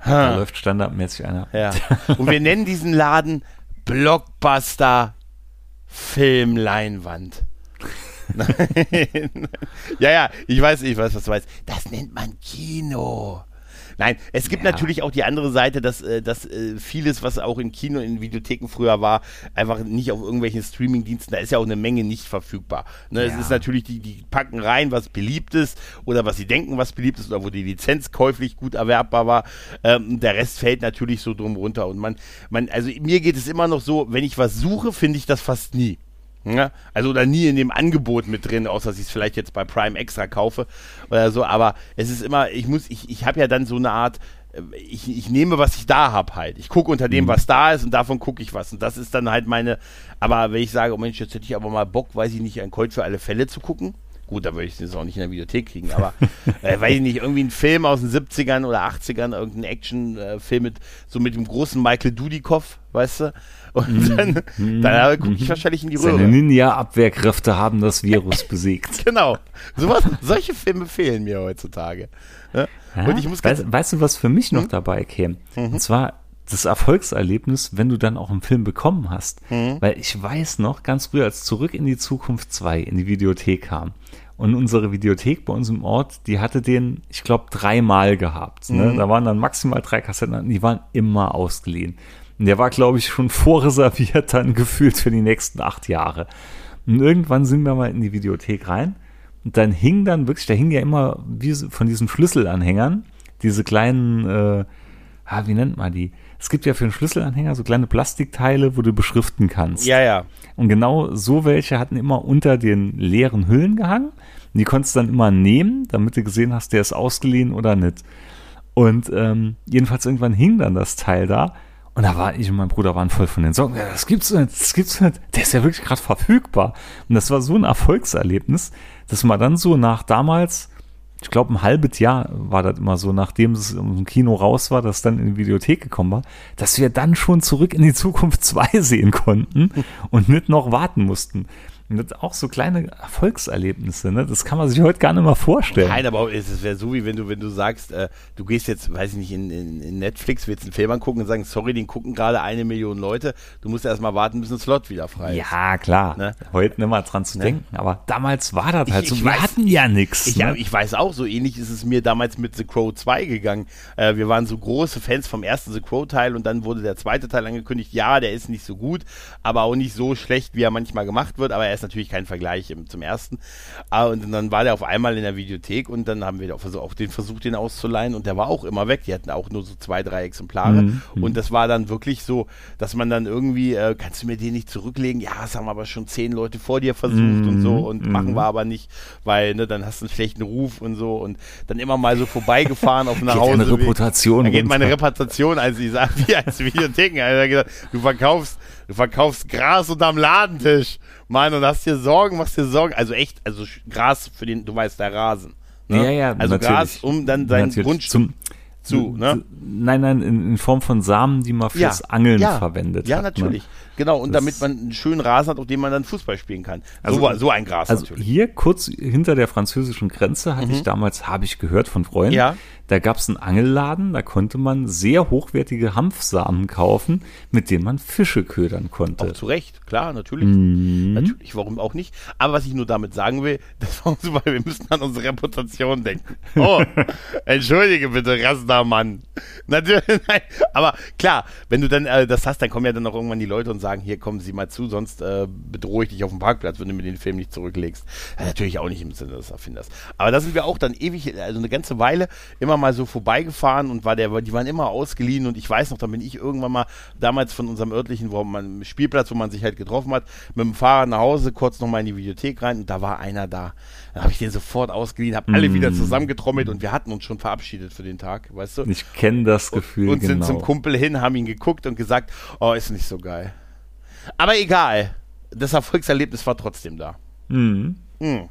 Da Ha. läuft standardmäßig einer. Ja. Und wir nennen diesen Laden Blockbuster Filmleinwand. Ja, ja, ich weiß, ich weiß, was du meinst. Das nennt man Kino. Nein, es gibt Ja. natürlich auch die andere Seite, dass, äh, dass äh, vieles, was auch in Kino, in Videotheken früher war, einfach nicht auf irgendwelchen Streamingdiensten, da ist ja auch eine Menge nicht verfügbar. Ne, Es Ja. ist natürlich, die, die packen rein, was beliebt ist oder was sie denken, was beliebt ist oder wo die Lizenz käuflich gut erwerbbar war. Ähm, der Rest fällt natürlich so drum runter und man, man, also mir geht es immer noch so, wenn ich was suche, finde ich das fast nie. Ja, also oder nie in dem Angebot mit drin, außer dass ich es vielleicht jetzt bei Prime extra kaufe oder so, aber es ist immer, ich muss, ich, ich habe ja dann so eine Art, äh, ich, ich nehme, was ich da habe halt. Ich gucke unter dem, was da ist und davon gucke ich was. Und das ist dann halt meine, aber wenn ich sage, oh Mensch, jetzt hätte ich aber mal Bock, weiß ich nicht, ein Colt für alle Fälle zu gucken. Gut, da würde ich es auch nicht in der Videothek kriegen, aber äh, weiß ich nicht, irgendwie ein Film aus den 70ern oder 80ern, irgendein Actionfilm mit so mit dem großen Michael Dudikoff, weißt du? Und dann, dann gucke ich wahrscheinlich in die Seine Röhre. Ninja-Abwehrkräfte haben das Virus besiegt. Genau. Sowas, solche Filme fehlen mir heutzutage. Ja? Und ich muss weißt, weißt du, was für mich noch dabei käme? Und zwar das Erfolgserlebnis, wenn du dann auch einen Film bekommen hast. Weil ich weiß noch, ganz früh, als Zurück in die Zukunft 2 in die Videothek kam. Und unsere Videothek bei uns im Ort, die hatte den, ich glaube, dreimal gehabt. Ne? Da waren dann maximal drei Kassetten, die waren immer ausgeliehen. Und der war, glaube ich, schon vorreserviert dann gefühlt für die nächsten acht Jahre. Und irgendwann sind wir mal in die Videothek rein. Und dann hing dann wirklich, da hing ja immer wie von diesen Schlüsselanhängern diese kleinen, äh, wie nennt man die? Es gibt ja für einen Schlüsselanhänger so kleine Plastikteile, wo du beschriften kannst. ja, ja. Und genau so welche hatten immer unter den leeren Hüllen gehangen. Und die konntest du dann immer nehmen, damit du gesehen hast, der ist ausgeliehen oder nicht. Und ähm, jedenfalls irgendwann hing dann das Teil da. Und da war ich und mein Bruder waren voll von den Sorgen. Ja, das gibt's nicht, das gibt's nicht. Der ist ja wirklich gerade verfügbar. Und das war so ein Erfolgserlebnis, dass man dann so nach damals, ich glaube ein halbes Jahr war das immer so, nachdem es im Kino raus war, dass dann in die Videothek gekommen war, dass wir dann schon zurück in die Zukunft 2 sehen konnten und nicht noch warten mussten. Und das auch so kleine Erfolgserlebnisse, ne? Das kann man sich heute gar nicht mehr vorstellen. Nein, aber es wäre so, wie wenn du, wenn du sagst, äh, du gehst jetzt, weiß ich nicht, in, in, in Netflix, willst einen Film angucken und sagen, sorry, den gucken gerade eine Million Leute, du musst erst mal warten, bis ein Slot wieder frei ist. Ja, klar. Ne? Heute nicht mal dran zu denken. Aber damals war das halt Ich- so. ich Wir weiß- hatten ja nichts. Ich, ne? ich weiß auch, so ähnlich ist es mir damals mit The Crow 2 gegangen. Äh, wir waren so große Fans vom ersten The Crow Teil und dann wurde der zweite Teil angekündigt. Ja, der ist nicht so gut, aber auch nicht so schlecht, wie er manchmal gemacht wird, aber er ist natürlich kein Vergleich im, zum ersten. Aber und dann war der auf einmal in der Videothek und dann haben wir auch, den versucht, den auszuleihen und der war auch immer weg. Die hatten auch nur so zwei, drei Exemplare. Mhm. Und das war dann wirklich so, dass man dann irgendwie, äh, kannst du mir den nicht zurücklegen? Ja, das haben aber schon zehn Leute vor dir versucht und so und Mhm. machen wir aber nicht, weil ne, dann hast du einen schlechten Ruf und so und dann immer mal so vorbeigefahren auf nach Geht Hause. Reputation Da geht meine. Reputation, als ich sage, wie als Videotheken, Alter, gesagt, du verkaufst, du verkaufst Gras unterm Ladentisch, Mann, und hast dir Sorgen, machst dir Sorgen, also echt, also Gras für den, du weißt, der Rasen. Ne? Ja, ja, also natürlich. Gras, um dann dein Natürlich. Grundstück Zum, zu, ne? Nein, nein, in, in Form von Samen, die man fürs Angeln ja, verwendet Ja, hat. natürlich. Ne? Genau, und Das- damit man einen schönen Rasen hat, auf dem man dann Fußball spielen kann. Also- so, so ein Gras Also natürlich. hier kurz hinter der französischen Grenze hatte ich damals, habe ich gehört von Freunden, Mhm. Ja. Da gab es einen Angelladen, da konnte man sehr hochwertige Hanfsamen kaufen, mit denen man Fische ködern konnte. Auch zu Recht, klar, natürlich. Mhm. Natürlich, warum auch nicht. Aber was ich nur damit sagen will, das war super, wir müssen an unsere Reputation denken. Oh, entschuldige bitte, Rastermann. Natürlich, nein, aber klar, wenn du dann äh, das hast, dann kommen ja dann auch irgendwann die Leute und sagen, hier kommen Sie mal zu, sonst äh, bedrohe ich dich auf dem Parkplatz, wenn du mir den Film nicht zurücklegst. Ja, natürlich auch nicht im Sinne des Erfinders. Aber da sind wir auch dann ewig, also eine ganze Weile immer mal so vorbeigefahren und war der, die waren immer ausgeliehen und ich weiß noch, da bin ich irgendwann mal damals von unserem örtlichen wo man, Spielplatz, wo man sich halt getroffen hat, mit dem Fahrrad nach Hause, kurz noch mal in die Videothek rein und da war einer da. Dann habe ich den sofort ausgeliehen, habe alle wieder zusammengetrommelt und wir hatten uns schon verabschiedet für den Tag, weißt du? Ich kenne das Gefühl und sind genau. zum Kumpel hin, haben ihn geguckt und gesagt, oh, ist nicht so geil. Aber egal, das Erfolgserlebnis war trotzdem da. Mhm. Hm.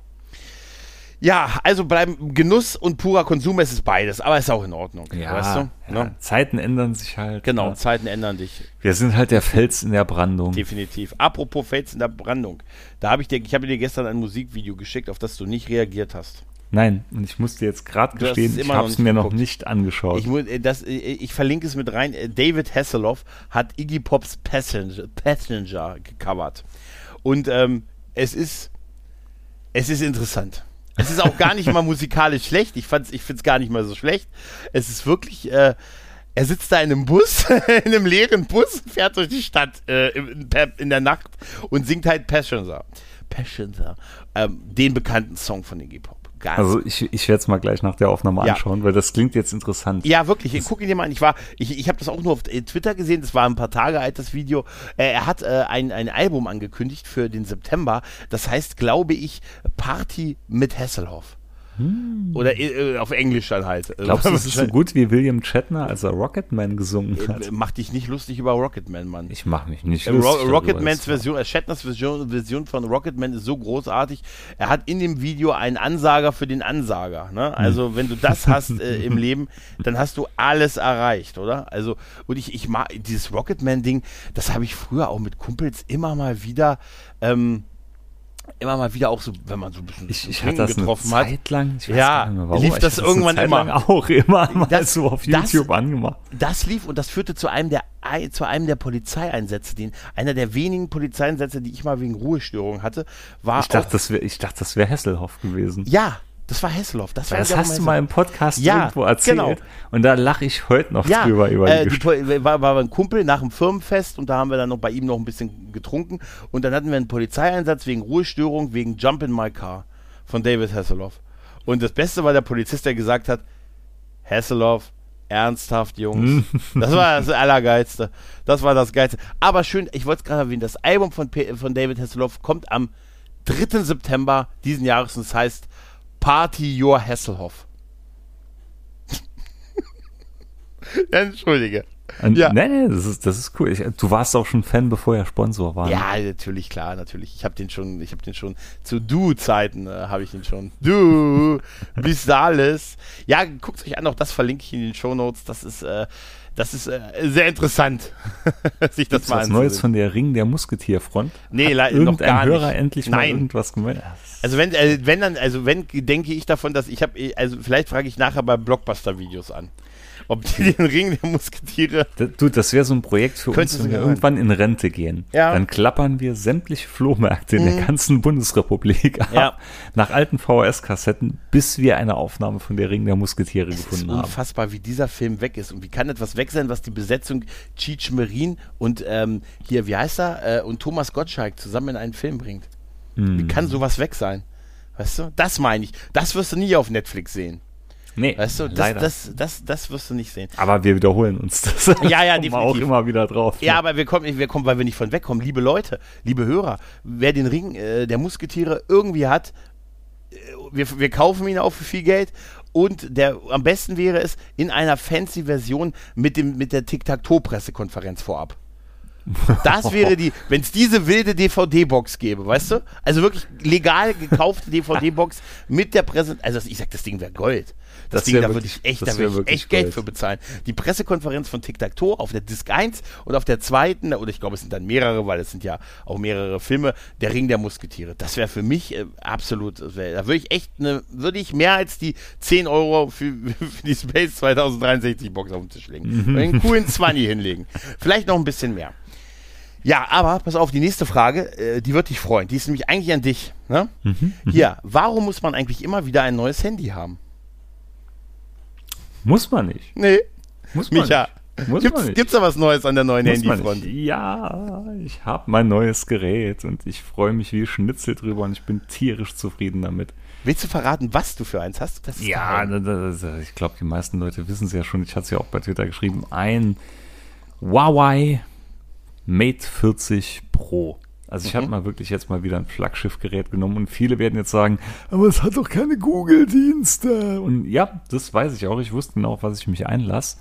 Ja, also bleiben Genuss und purer Konsum, es ist beides, aber ist auch in Ordnung, Ja, weißt du? ja, Ne? Zeiten ändern sich halt. Genau, ne? Zeiten ändern dich, Wir sind halt der Fels in der Brandung. definitiv. Apropos Fels in der Brandung, da habe ich dir, ich habe dir gestern ein Musikvideo geschickt, auf das du nicht reagiert hast. Nein, und ich musste jetzt gerade gestehen, es ich noch habe es mir noch geguckt. nicht angeschaut. Ich, äh, das, äh, ich verlinke es mit rein. Äh, David Hasselhoff hat Iggy Pops Passenger, Passenger gecovert. Und ähm, es ist es ist interessant. Es ist auch gar nicht mal musikalisch schlecht. Ich, ich finde es gar nicht mal so schlecht. Es ist wirklich, äh, er sitzt da in einem Bus, in einem leeren Bus, fährt durch die Stadt äh, in, in der Nacht und singt halt Passenger. Passenger. Ähm, den bekannten Song von Iggy Pop. Ganz also ich, ich werde es mal gleich nach der Aufnahme Ja. anschauen, weil das klingt jetzt interessant. Ja, wirklich. Guck ihn dir mal an. Ich war, ich, ich habe das auch nur auf äh, Twitter gesehen. Das war ein paar Tage alt, das Video. Äh, er hat äh, ein, ein Album angekündigt für den September. Das heißt, glaube ich, Party mit Hasselhoff. Oder äh, auf Englisch dann halt. Hm. Glaubst du, das ist so gut wie William Shatner, als er Rocketman gesungen hat? Äh, Mach dich nicht lustig über Rocketman, Mann. Ich mache mich nicht Äh, lustig. Ro Rocketmans Version, äh, Shatners Version, Version von Rocketman ist so großartig. Er hat in dem Video einen Ansager für den Ansager. Ne? Also wenn du das hast äh, im Leben, dann hast du alles erreicht, oder? Also und ich, ich mag dieses Rocketman-Ding, das habe ich früher auch mit Kumpels immer mal wieder. Ähm, immer mal wieder auch so, wenn man so ein bisschen Ich, ich hatte das eine getroffen hat. Zeit lang. Ich Ja, gar nicht mehr, warum. lief das eine irgendwann immer. Auch immer mal Das- so auf das- YouTube angemacht. Das lief und das führte zu einem der zu einem der Polizeieinsätze, den einer der wenigen Polizeieinsätze, die ich mal wegen Ruhestörung hatte, war Ich dachte, auch, das wäre, ich dachte, das wäre Hasselhoff gewesen. ja, das war Hesselhoff. Das, war das hast du mal im Podcast Ja, irgendwo erzählt. genau. Und da lache ich heute noch ja, drüber über äh, die. Pol- war, war ein Kumpel nach dem Firmenfest und da haben wir dann noch bei ihm noch ein bisschen getrunken und dann hatten wir einen Polizeieinsatz wegen Ruhestörung, wegen Jump in My Car von David Hasselhoff. Und das Beste war der Polizist, der gesagt hat, Hasselhoff, ernsthaft, Jungs. das war das Allergeilste. Das war das Geilste. Aber schön, ich wollte es gerade erwähnen, das Album von, P von David Hasselhoff kommt am 3. September diesen Jahres und es heißt Party Your Hasselhoff. Entschuldige. Und, ja. Nee, nee, das ist, das ist cool. Ich, du warst auch schon Fan, bevor er Sponsor war. ne? Ja, natürlich, klar, natürlich. Ich habe den schon, ich habe den schon zu Du-Zeiten, äh, habe ich den schon. Du, bist alles. Ja, guckt euch an, auch das verlinke ich in den Shownotes. Das ist, äh, das ist äh, sehr interessant, sich das Gibt's mal was Neues anzusehen. von der Ring der Musketierfront? Nee, Hat noch irgendein gar Hörer nicht. endlich mal Nein. irgendwas gemeint? Also wenn, äh, wenn dann, also wenn denke ich davon, dass ich habe, also vielleicht frage ich nachher bei Blockbuster-Videos an, ob die den Ring der Musketiere Du, das wäre so ein Projekt für uns, wenn wir irgendwann in Rente gehen. Ja. Dann klappern wir sämtliche Flohmärkte in der ganzen Bundesrepublik ab, Ja. nach alten VHS-Kassetten, bis wir eine Aufnahme von der Ring der Musketiere Es ist gefunden haben. unfassbar, wie dieser Film weg ist. Und wie kann etwas weg sein, was die Besetzung Cheech Marin und ähm, hier, wie heißt er? Äh, und Thomas Gottschalk zusammen in einen Film bringt. Wie kann sowas weg sein? Weißt du? Das meine ich. Das wirst du nie auf Netflix sehen. Nee, Weißt du, das, leider. das, das, das wirst du nicht sehen. aber wir wiederholen uns das. Ja, ja, wir auch definitiv. immer wieder drauf. Ja, aber wir kommen, wir kommen, weil wir nicht von wegkommen. Liebe Leute, liebe Hörer, wer den Ring äh, der Musketiere irgendwie hat, äh, wir, wir kaufen ihn auch für viel Geld. Und der, am besten wäre es in einer fancy Version mit, dem, mit der Tic-Tac-Toe-Pressekonferenz vorab. Das wäre die, wenn es diese wilde DVD-Box gäbe, weißt du? Also wirklich legal gekaufte DVD-Box mit der Präsentation. Also ich sag, das Ding wäre Gold. Das, Das Ding, da würde ich echt, da würde ich echt Geld für bezahlen. Die Pressekonferenz von Tic Tac Toe auf der Disc 1 und auf der zweiten, oder ich glaube, es sind dann mehrere, weil es sind ja auch mehrere Filme, der Ring der Musketiere. Das wäre für mich äh, absolut, wär, da würde ich echt eine, würde ich mehr als die 10 Euro für, für die Space 2063 Box auf den Tisch legen. Mhm. Einen coolen 20 hinlegen. Vielleicht noch ein bisschen mehr. Ja, aber pass auf, die nächste Frage, äh, die wird dich freuen. Die ist nämlich eigentlich an dich. Ne? Mhm, Hier, warum muss man eigentlich immer wieder ein neues Handy haben? Muss man nicht. Nee, Muss man Micha. nicht. Muss Gibt's, man nicht. gibt's da was Neues an der neuen Muss Handyfront? Ja, ich habe mein neues Gerät und ich freue mich wie Schnitzel drüber und ich bin tierisch zufrieden damit. Willst du verraten, was du für eins hast? Das Ja, geheim. da- da- da- ich glaube, die meisten Leute wissen es ja schon. Ich hatte es ja auch bei Twitter geschrieben. Ein Huawei Mate 40 Pro. Also ich habe mal wirklich jetzt mal wieder ein Flaggschiffgerät genommen und viele werden jetzt sagen, aber es hat doch keine Google-Dienste. Und ja, das weiß ich auch. Ich wusste genau, auf was ich mich einlasse.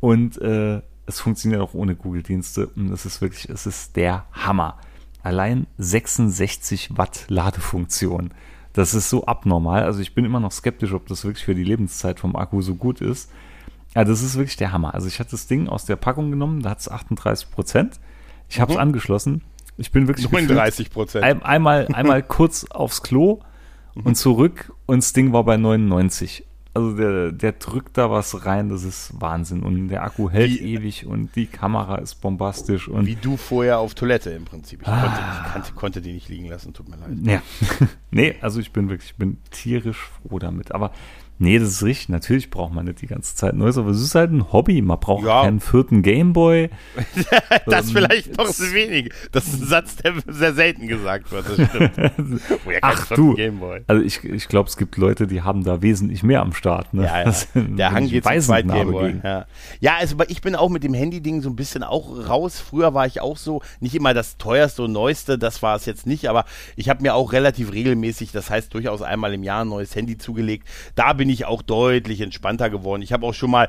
Und äh, es funktioniert auch ohne Google-Dienste. Und es ist wirklich, es ist der Hammer. Allein 66 Watt Ladefunktion. Das ist so abnormal. Also ich bin immer noch skeptisch, ob das wirklich für die Lebenszeit vom Akku so gut ist. Ja, das ist wirklich der Hammer. Also ich hatte das Ding aus der Packung genommen, da hat es 38 Prozent. Ich habe es Mhm. angeschlossen. Ich bin wirklich gefühlt 39 Prozent. ein, einmal, einmal kurz aufs Klo und zurück und das Ding war bei 99. Also der, der drückt da was rein, das ist Wahnsinn. Und der Akku hält Wie- ewig und die Kamera ist bombastisch und Wie du vorher auf Toilette im Prinzip. Ich, Ah. konnte, ich kannte, konnte die nicht liegen lassen, tut mir leid. ja. nee, also ich bin wirklich, ich bin tierisch froh damit. Aber nee, das ist richtig. Natürlich braucht man nicht die ganze Zeit Neues, aber es ist halt ein Hobby. Man braucht Ja. keinen vierten Gameboy. Das Ähm, vielleicht noch zu wenig. Das ist ein Satz, der sehr selten gesagt wird. Das stimmt. Woher Ach du, Gameboy? also ich, ich glaube, es gibt Leute, die haben da wesentlich mehr am Start. Ne? Ja, ja. Der Hang geht zum zweiten Gameboy. Ja. ja, also aber ich bin auch mit dem Handy-Ding so ein bisschen auch raus. Früher war ich auch so, nicht immer das teuerste und neueste, das war es jetzt nicht, aber ich habe mir auch relativ regelmäßig, das heißt durchaus einmal im Jahr ein neues Handy zugelegt. Da bin ich auch deutlich entspannter geworden. Ich habe auch schon mal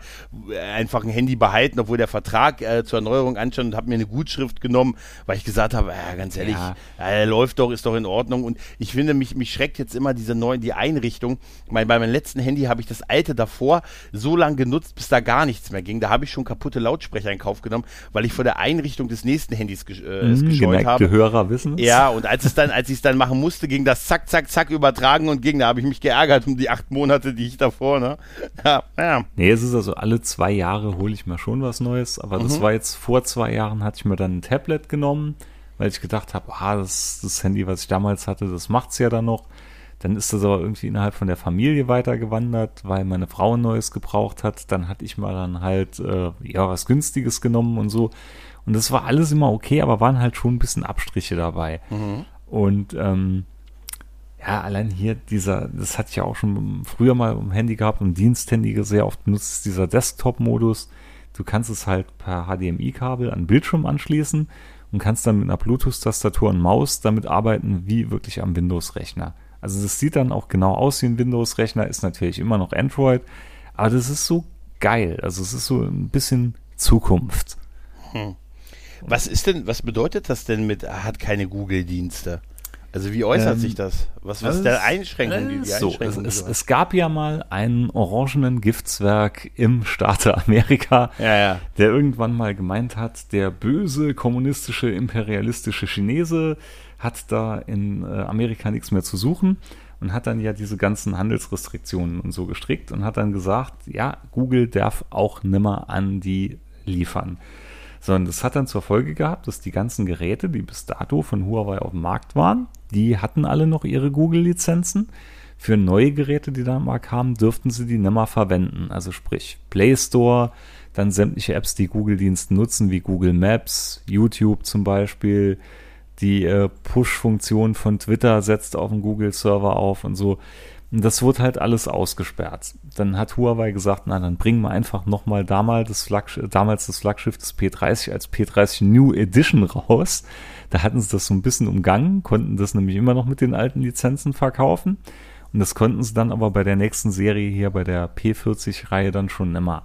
äh, einfach ein Handy behalten, obwohl der Vertrag äh, zur Erneuerung anstand und habe mir eine Gutschrift genommen, weil ich gesagt habe, äh, ganz ehrlich, Ja. äh, läuft doch, ist doch in Ordnung. Und ich finde, mich, mich schreckt jetzt immer diese neuen, die Einrichtung. Ich meine, bei meinem letzten Handy habe ich das alte davor so lange genutzt, bis da gar nichts mehr ging. Da habe ich schon kaputte Lautsprecher in Kauf genommen, weil ich vor der Einrichtung des nächsten Handys gesch äh, es Hm, gescheut habe. Hörer wissen es. Ja, und als es dann, als ich es dann machen musste, ging das zack, zack, zack übertragen und ging. Da habe ich mich geärgert um die acht Monate, die ich davor, ne? Ja, ja. Nee, es ist also alle zwei Jahre hole ich mir schon was Neues, aber Mhm. das war jetzt vor zwei Jahren, hatte ich mir dann ein Tablet genommen, weil ich gedacht habe, ah, das, das Handy, was ich damals hatte, das macht's ja dann noch. Dann ist das aber irgendwie innerhalb von der Familie weitergewandert, weil meine Frau ein neues gebraucht hat. Dann hatte ich mal dann halt äh, ja was Günstiges genommen und so. Und das war alles immer okay, aber waren halt schon ein bisschen Abstriche dabei. Und ähm, ja, allein hier dieser, das hatte ich ja auch schon früher mal im Handy gehabt, im Diensthandy sehr oft benutzt, dieser Desktop-Modus. Du kannst es halt per HDMI-Kabel an Bildschirm anschließen und kannst dann mit einer Bluetooth-Tastatur und Maus damit arbeiten, wie wirklich am Windows-Rechner. Also das sieht dann auch genau aus wie ein Windows-Rechner, ist natürlich immer noch Android, aber das ist so geil. Also es ist so ein bisschen Zukunft. Was ist denn, was bedeutet das denn mit, hat keine Google-Dienste? Also wie äußert Ähm, sich das? Was, was ist der Einschränkung? Die, die so, es, Einschränkung es, sowas? es gab ja mal einen orangenen Giftswerk im Staate Amerika, ja, ja. der irgendwann mal gemeint hat, der böse kommunistische, imperialistische Chinese hat da in äh, Amerika nichts mehr zu suchen und hat dann ja diese ganzen Handelsrestriktionen und so gestrickt und hat dann gesagt, ja, Google darf auch nimmer an die liefern. Sondern das hat dann zur Folge gehabt, dass die ganzen Geräte, die bis dato von Huawei auf dem Markt waren, die hatten alle noch ihre Google-Lizenzen. Für neue Geräte, die da Markt kamen, dürften sie die nimmer verwenden. Also sprich Play Store, dann sämtliche Apps, die Google-Dienste nutzen, wie Google Maps, YouTube zum Beispiel, Die äh, Push-Funktion von Twitter setzt auf dem Google-Server auf und so. Und das wurde halt alles ausgesperrt. Dann hat Huawei gesagt, na, dann bringen wir einfach nochmal damals damals das Flaggschiff des P30 als P30 New Edition raus. Da hatten sie das so ein bisschen umgangen, konnten das nämlich immer noch mit den alten Lizenzen verkaufen. Und das konnten sie dann aber bei der nächsten Serie hier, bei der P40-Reihe dann schon immer.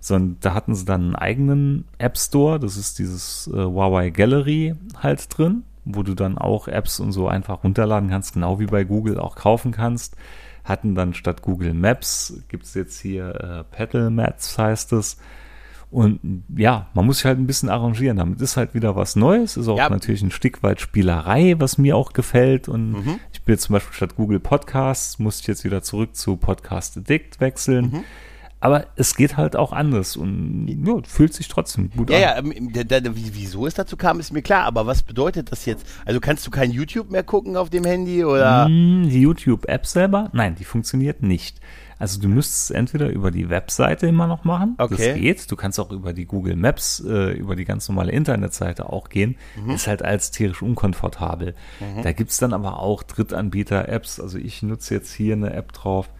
Sondern da hatten sie dann einen eigenen App Store, das ist dieses äh, Huawei Gallery halt drin wo du dann auch Apps und so einfach runterladen kannst, genau wie bei Google auch kaufen kannst. Hatten dann statt Google Maps, gibt's jetzt hier äh, Petal Maps heißt es. Und ja, man muss sich halt ein bisschen arrangieren. Damit ist halt wieder was Neues. Ist auch ja. natürlich ein Stück weit Spielerei, was mir auch gefällt. Und mhm. ich bin jetzt zum Beispiel statt Google Podcasts, musste ich jetzt wieder zurück zu Podcast Addict wechseln. Mhm. Aber es geht halt auch anders und ja, fühlt sich trotzdem gut ja, an. Ja, da, da, wieso es dazu kam, ist mir klar. Aber was bedeutet das jetzt? Also kannst du kein YouTube mehr gucken auf dem Handy oder? Mm, die YouTube-App selber? Nein, die funktioniert nicht. Also du müsstest es entweder über die Webseite immer noch machen. Okay. Das geht. Du kannst auch über die Google Maps, äh, über die ganz normale Internetseite auch gehen. Mhm. Ist halt als tierisch unkomfortabel. Mhm. Da gibt's dann aber auch Drittanbieter-Apps. Also ich nutze jetzt hier eine App drauf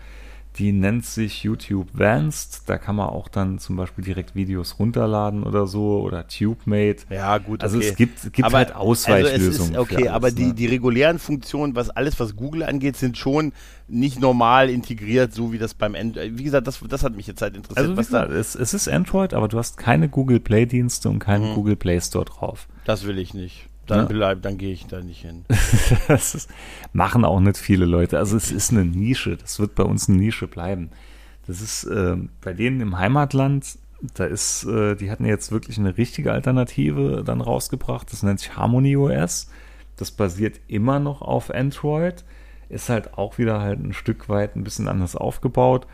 die nennt sich YouTube Vanced. Da kann man auch dann zum Beispiel direkt Videos runterladen oder so oder TubeMate. Ja, gut. Also okay. es gibt, gibt aber, halt Ausweichlösungen. Also okay, alles, aber die, ne? die regulären Funktionen, was alles, was Google angeht, sind schon nicht normal integriert, so wie das beim Android. Wie gesagt, das, das hat mich jetzt halt interessiert. Also wie gesagt, es, es ist Android, aber du hast keine Google Play Dienste und keinen mhm. Google Play Store drauf. Das will ich nicht. Dann, ja. bleib, dann gehe ich da nicht hin. das ist, machen auch nicht viele Leute. Also es ist eine Nische. Das wird bei uns eine Nische bleiben. Das ist äh, bei denen im Heimatland, da ist, äh, die hatten jetzt wirklich eine richtige Alternative dann rausgebracht. Das nennt sich Harmony OS. Das basiert immer noch auf Android. Ist halt auch wieder halt ein Stück weit ein bisschen anders aufgebaut.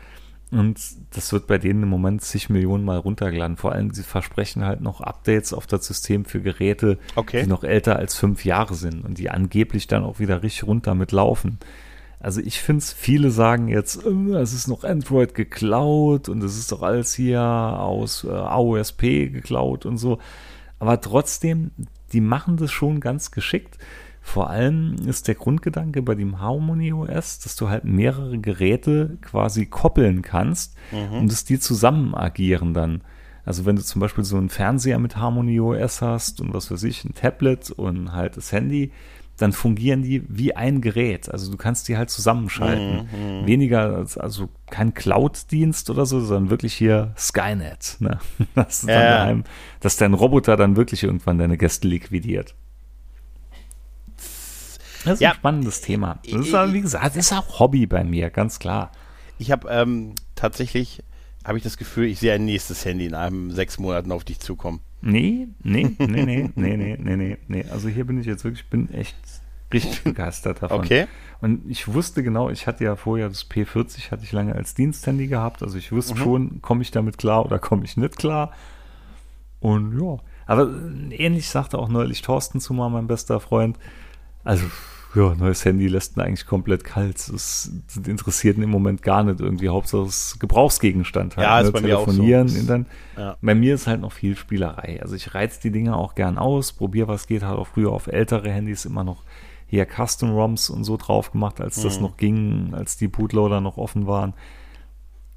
Und das wird bei denen im Moment zig Millionen Mal runtergeladen. Vor allem, sie versprechen halt noch Updates auf das System für Geräte, okay. die noch älter als fünf Jahre sind und die angeblich dann auch wieder richtig runter mit laufen. Also ich finde es, viele sagen jetzt, äh, es ist noch Android geklaut und es ist doch alles hier aus äh, AOSP geklaut und so. Aber trotzdem, die machen das schon ganz geschickt. Vor allem ist der Grundgedanke bei dem Harmony OS, dass du halt mehrere Geräte quasi koppeln kannst mhm. und dass die zusammen agieren dann. Also wenn du zum Beispiel so einen Fernseher mit Harmony OS hast und was weiß ich, ein Tablet und halt das Handy, dann fungieren die wie ein Gerät. Also du kannst die halt zusammenschalten. Mhm, mhm. Weniger, als, also kein Cloud-Dienst oder so, sondern wirklich hier Skynet. Ne? Dass, ja. daheim, dass dein Roboter dann wirklich irgendwann deine Gäste liquidiert. Das ist ja. ein spannendes Thema. Das ist, wie gesagt, das ist auch Hobby bei mir, ganz klar. Ich habe ähm, tatsächlich, habe ich das Gefühl, ich sehe ein nächstes Handy in einem sechs Monaten auf dich zukommen. Nee, nee, nee, nee, nee, nee, nee, nee, nee. Also hier bin ich jetzt wirklich, bin echt richtig begeistert davon. Okay. Und ich wusste genau, ich hatte ja vorher das P40, hatte ich lange als Diensthandy gehabt. Also ich wusste mhm. schon, komme ich damit klar oder komme ich nicht klar. Und ja, aber ähnlich sagte auch neulich Thorsten zu mal, mein bester Freund. Also ja, neues Handy lässt ihn eigentlich komplett kalt. Das interessiert ihn im Moment gar nicht irgendwie. Hauptsache es Gebrauchsgegenstand halt. Ja, ne? ist bei Telefonieren. Mir auch so. Dann, ja. Bei mir ist halt noch viel Spielerei. Also ich reiz die Dinge auch gern aus, probiere was geht, halt auch früher auf ältere Handys immer noch hier Custom ROMs und so drauf gemacht, als mhm. das noch ging, als die Bootloader noch offen waren.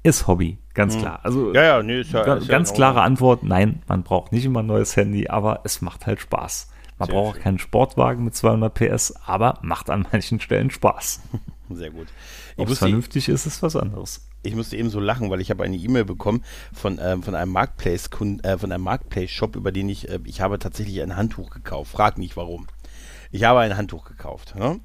Ist Hobby, ganz mhm. klar. Also ja, ja, nee, ist ja, ganz, ist ja klare Antwort, nein, man braucht nicht immer ein neues Handy, aber es macht halt Spaß. Man Sehr braucht schön. keinen Sportwagen mit 200 PS, aber macht an manchen Stellen Spaß. Sehr gut. Ob es vernünftig ist, ist was anderes. Ich musste eben so lachen, weil ich habe eine E-Mail bekommen von, ähm, von einem Marketplace äh, von einem Marketplace Shop, über den ich äh, ich habe tatsächlich ein Handtuch gekauft. Frag nicht warum. Ich habe ein Handtuch gekauft. Ne?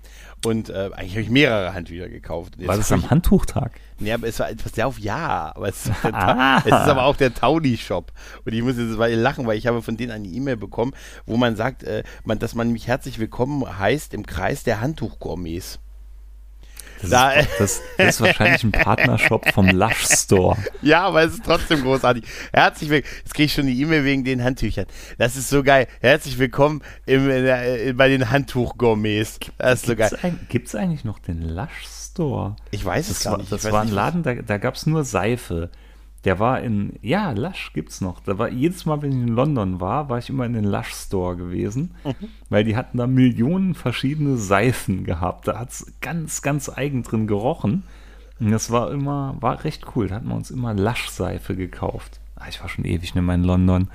Und äh, eigentlich habe ich mehrere Handtücher gekauft. War das am Handtuchtag? Nee, aber es war etwas sehr auf Ja. Aber es ist, ah. es ist aber auch der Taudi-Shop. Und ich muss jetzt mal lachen, weil ich habe von denen eine E-Mail bekommen, wo man sagt, äh, man, dass man mich herzlich willkommen heißt im Kreis der Handtuchgourmets. Das, da, ist, das, das, ist wahrscheinlich ein Partnershop vom Lush Store. Ja, aber es ist trotzdem großartig. Herzlich willkommen. Jetzt kriege ich schon die E-Mail wegen den Handtüchern. Das ist so geil. Herzlich willkommen im, in, bei den Handtuchgourmets. Das ist so geil. Gibt es eigentlich noch den Lush Store? Ich weiß es das gar war, nicht. Das war ein Laden, da, da gab es nur Seife. Der war in, ja, Lush gibt's noch. Da war jedes Mal, wenn ich in London war, war ich immer in den Lush Store gewesen, mhm. weil die hatten da Millionen verschiedene Seifen gehabt. Da hat's ganz, ganz eigen drin gerochen. Und das war immer, war recht cool. Da hatten wir uns immer Lush-Seife gekauft. Ah, ich war schon ewig nicht mehr in London.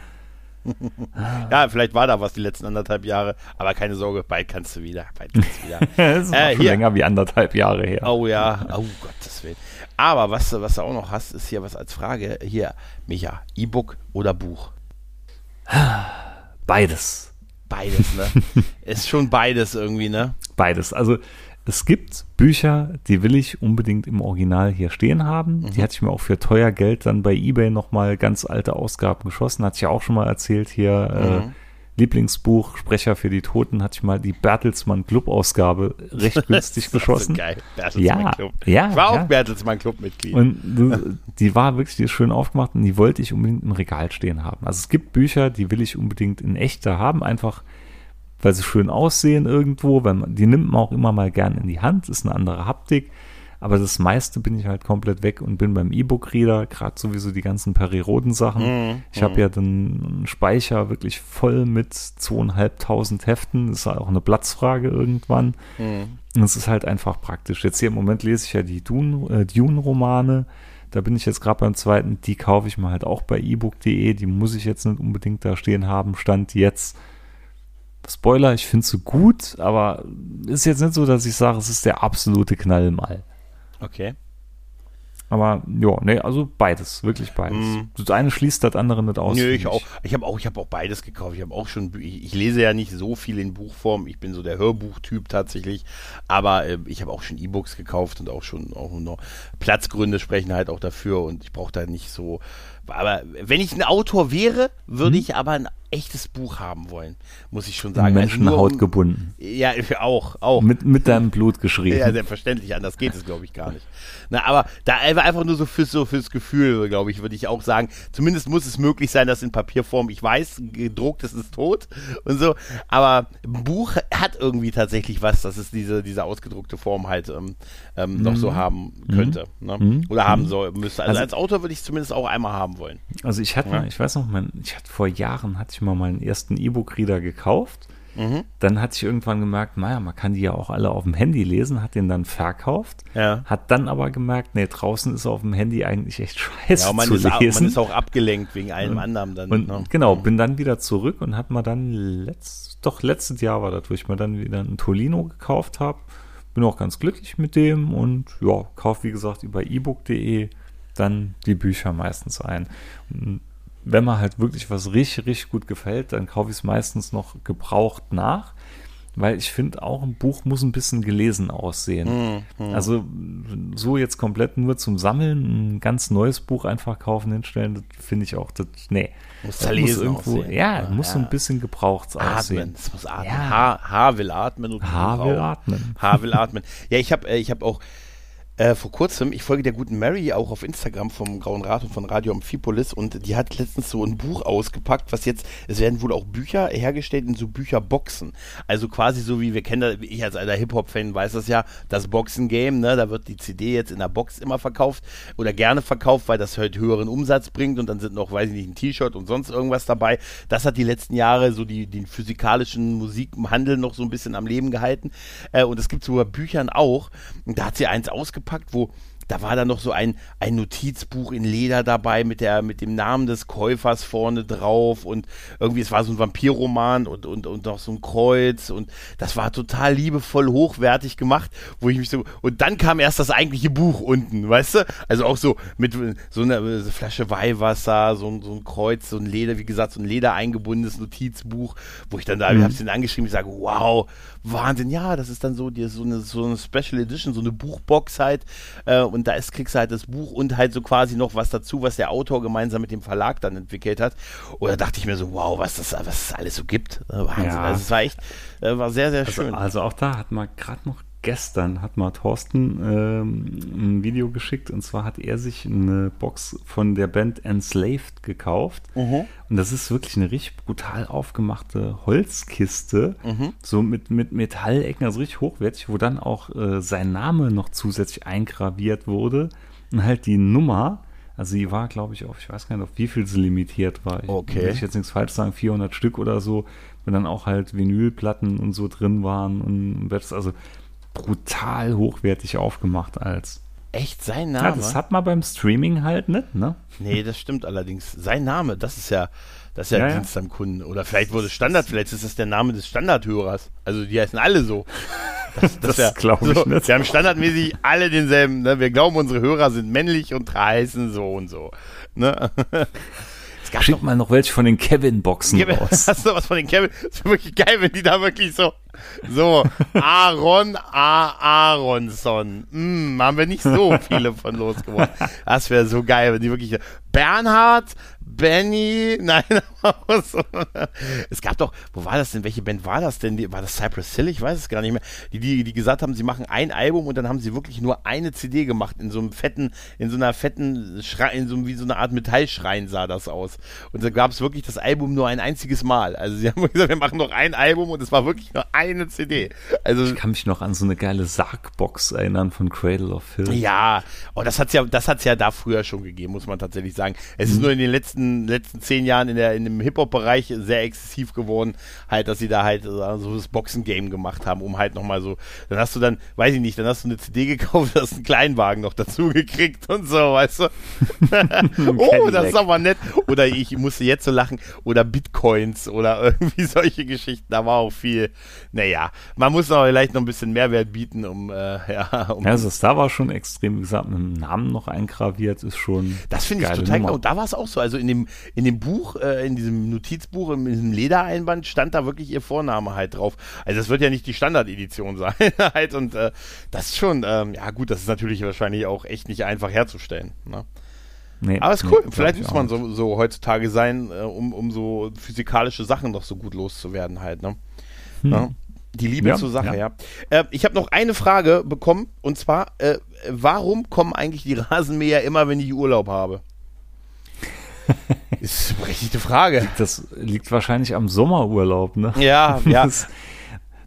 ja, vielleicht war da was die letzten anderthalb Jahre, aber keine Sorge, bald kannst du wieder. Bald kannst du wieder. das ist äh, schon länger wie anderthalb Jahre her. Oh ja, oh Gottes Willen. Aber was, was du auch noch hast, ist hier was als Frage. Hier, Micha, E-Book oder Buch? Beides. Beides, ne? ist schon beides irgendwie, ne? Beides. Also es gibt Bücher, die will ich unbedingt im Original hier stehen haben. Mhm. Die hatte ich mir auch für teuer Geld dann bei eBay nochmal ganz alte Ausgaben geschossen. Hatte ich ja auch schon mal erzählt hier. Äh, mhm. Äh, Lieblingsbuch, Sprecher für die Toten, hatte ich mal die Bertelsmann Club-Ausgabe recht günstig geschossen. So geil, Bertelsmann ja, Club. Ja, ich war ja. auch Bertelsmann Club-Mitglied. Und die war wirklich die ist schön aufgemacht und die wollte ich unbedingt im Regal stehen haben. Also es gibt Bücher, die will ich unbedingt in echter haben, einfach weil sie schön aussehen irgendwo, weil man, die nimmt man auch immer mal gern in die Hand, ist eine andere Haptik. Aber das meiste bin ich halt komplett weg und bin beim E-Book-Reader, gerade sowieso die ganzen Periroden-Sachen. Mm, ich habe mm. ja einen Speicher wirklich voll mit zweieinhalbtausend Heften. Das ist auch eine Platzfrage irgendwann. Mm. Und es ist halt einfach praktisch. Jetzt hier im Moment lese ich ja die Dune-Romane. Äh, Dune da bin ich jetzt gerade beim zweiten. Die kaufe ich mir halt auch bei ebook.de. Die muss ich jetzt nicht unbedingt da stehen haben. Stand jetzt Spoiler, ich finde sie gut, aber ist jetzt nicht so, dass ich sage, es ist der absolute Knall im All. Okay. Aber ja, nee, also beides, wirklich beides. Mm. Das eine schließt das andere nicht aus. Nö, ich auch. Ich habe auch, ich habe auch beides gekauft. Ich habe auch schon, ich, ich, lese ja nicht so viel in Buchform. Ich bin so der Hörbuchtyp tatsächlich. Aber äh, ich habe auch schon E-Books gekauft und auch schon auch noch Platzgründe sprechen halt auch dafür und ich brauche da nicht so aber wenn ich ein Autor wäre, würde hm. ich aber ein echtes Buch haben wollen, muss ich schon sagen. Also Menschenhaut um, gebunden. Ja, auch, auch. Mit, mit deinem Blut geschrieben. Ja, selbstverständlich, anders geht es, glaube ich, gar nicht. Na, aber da einfach nur so fürs, so fürs Gefühl, glaube ich, würde ich auch sagen, zumindest muss es möglich sein, dass in Papierform, ich weiß, gedruckt ist es tot und so, aber ein Buch hat irgendwie tatsächlich was, dass es diese, diese ausgedruckte Form halt ähm, ähm, mhm. noch so mhm. haben könnte. Mhm. Ne? Mhm. Oder haben mhm. soll, müsste. Also, also als Autor würde ich es zumindest auch einmal haben wollen. Also ich hatte, ja. ich weiß noch, mein, ich hatte vor Jahren hatte ich mal meinen ersten E-Book-Reader gekauft. Mhm. Dann hatte ich irgendwann gemerkt, naja, man kann die ja auch alle auf dem Handy lesen, hat den dann verkauft, ja. hat dann aber gemerkt, nee, draußen ist auf dem Handy eigentlich echt scheiße ja, man zu ist lesen. Auch, man ist auch abgelenkt wegen allem und, anderen dann. Und, ne? Genau, bin dann wieder zurück und hat mal dann letzt, doch letztes Jahr war das, wo ich mir dann wieder einen Tolino gekauft habe. Bin auch ganz glücklich mit dem und ja, kauf wie gesagt über ebook.de dann die Bücher meistens ein. Und wenn mir halt wirklich was richtig, richtig gut gefällt, dann kaufe ich es meistens noch gebraucht nach. Weil ich finde, auch ein Buch muss ein bisschen gelesen aussehen. Mhm. Also so jetzt komplett nur zum Sammeln, ein ganz neues Buch einfach kaufen, hinstellen, das finde ich auch, das, nee. Muss zerlesen muss irgendwo, Ja, ja, muss ja. so ein bisschen gebraucht atmen. aussehen. Es muss atmen. Ja. Haar, Haar will atmen. Haar will atmen. Haar will atmen. Ja, ich habe äh, ich hab auch äh, vor kurzem, ich folge der guten Mary auch auf Instagram vom Grauen Rat und von Radio Amphipolis und die hat letztens so ein Buch ausgepackt, was jetzt, es werden wohl auch Bücher hergestellt in so Bücherboxen. Also quasi so wie wir kennen, ich als alter Hip-Hop-Fan weiß das ja, das Boxen-Game, ne, da wird die CD jetzt in der Box immer verkauft oder gerne verkauft, weil das halt höheren Umsatz bringt und dann sind noch, weiß ich nicht, ein T-Shirt und sonst irgendwas dabei. Das hat die letzten Jahre so die, den physikalischen Musikhandel noch so ein bisschen am Leben gehalten. Äh, und es gibt sogar Büchern auch. Und da hat sie eins ausgepackt ausgepackt, wo da war dann noch so ein, ein Notizbuch in Leder dabei mit der, mit dem Namen des Käufers vorne drauf und irgendwie, es war so ein Vampirroman und, und, und noch so ein Kreuz und das war total liebevoll hochwertig gemacht, wo ich mich so, und dann kam erst das eigentliche Buch unten, weißt du? Also auch so mit so einer Flasche Weihwasser, so, so ein Kreuz, so ein Leder, wie gesagt, so ein Leder eingebundenes Notizbuch, wo ich dann da, mhm. ich hab's den angeschrieben, ich sage, wow, Wahnsinn, ja, das ist dann so, die, so, eine, so eine Special Edition, so eine Buchbox halt. Äh, und da ist, kriegst du halt das Buch und halt so quasi noch was dazu, was der Autor gemeinsam mit dem Verlag dann entwickelt hat. Und da dachte ich mir so, wow, was das, was es alles so gibt. Äh, Wahnsinn. Ja. Also es war echt, äh, war sehr, sehr also, schön. Also auch da hat man gerade noch gestern hat mal Thorsten ähm, ein Video geschickt und zwar hat er sich eine Box von der Band Enslaved gekauft mhm. und das ist wirklich eine richtig brutal aufgemachte Holzkiste, mhm. so mit, mit Metallecken, also richtig hochwertig, wo dann auch äh, sein Name noch zusätzlich eingraviert wurde und halt die Nummer Also sie war, glaube ich, auf, ich weiß gar nicht, auf wie viel sie limitiert war. Ich, Okay. Will ich jetzt nichts falsch sagen, 400 Stück oder so, wenn dann auch halt Vinylplatten und so drin waren und also brutal hochwertig aufgemacht als. Echt sein Ja, Name? das hat man beim Streaming halt nicht, ne? nee, das stimmt allerdings. Sein Name, das ist ja, das ist ja, Ja, ja. Dienst am Kunden. Oder vielleicht wurde Standard, vielleicht ist das der Name des Standardhörers. Also die heißen alle so. Das, Das wär- glaub ich so, nicht. Wir haben standardmäßig alle denselben. Ne? Wir glauben, unsere Hörer sind männlich und heißen so und so. Ne? Es gab Schick mal noch welche von den Kevin-Boxen Kevin, raus. hast du was von den Kevin? Das wäre wirklich geil, wenn die da wirklich so, so, Aaron A. Aronson. Hm, haben wir nicht so viele von losgeworden. Das wäre so geil, wenn die wirklich, Bernhard, Benny, nein, es gab doch, wo war das denn, welche Band war das denn? War das Cypress Hill? Ich weiß es gar nicht mehr. Die, die, die gesagt haben, sie machen ein Album und dann haben sie wirklich nur eine CD gemacht in so einem fetten, in so einer fetten Schrein, in so einem, wie so eine Art Metallschrein sah das aus. Und da gab es wirklich das Album nur ein einziges Mal. Also sie haben gesagt, wir machen noch ein Album und es war wirklich nur eine CD. Also Ich kann mich noch an so eine geile Sargbox erinnern von Cradle of Filth. ja, oh, das hat's ja, das hat's ja da früher schon gegeben, muss man tatsächlich sagen. Es ist nur in den letzten, letzten zehn Jahren in der, in dem Hip-Hop-Bereich sehr exzessiv geworden, halt, dass sie da halt äh, so das Boxen-Game gemacht haben, um halt nochmal so, dann hast du dann, weiß ich nicht, dann hast du eine CD gekauft, hast einen Kleinwagen noch dazu gekriegt und so, weißt du? oh, das ist aber nett. Oder ich musste jetzt so lachen, oder Bitcoins oder irgendwie solche Geschichten, da war auch viel, naja, man muss noch vielleicht noch ein bisschen Mehrwert bieten, um, äh, ja, um Ja, also das da war schon extrem, wie gesagt, mit dem Namen noch eingraviert, ist schon. Das finde ich total geil. Und da war es auch so. Also in dem, in dem Buch, äh, in diesem Notizbuch, in diesem Ledereinband stand da wirklich ihr Vorname halt drauf. Also das wird ja nicht die Standardedition sein. halt. Und äh, das ist schon, ähm, ja gut, das ist natürlich wahrscheinlich auch echt nicht einfach herzustellen. Ne? Nee, Aber ist nee, cool. glaub Vielleicht ich muss man so, so heutzutage sein, äh, um, um so physikalische Sachen noch so gut loszuwerden halt. Ne? Ja. Die Liebe Hm. Ja, zur Sache, ja. ja. Äh, ich habe noch eine Frage bekommen und zwar, äh, warum kommen eigentlich die Rasenmäher immer, wenn ich Urlaub habe? ist eine berechtigte Frage. Das liegt wahrscheinlich am Sommerurlaub, ne? Ja, ja. Das,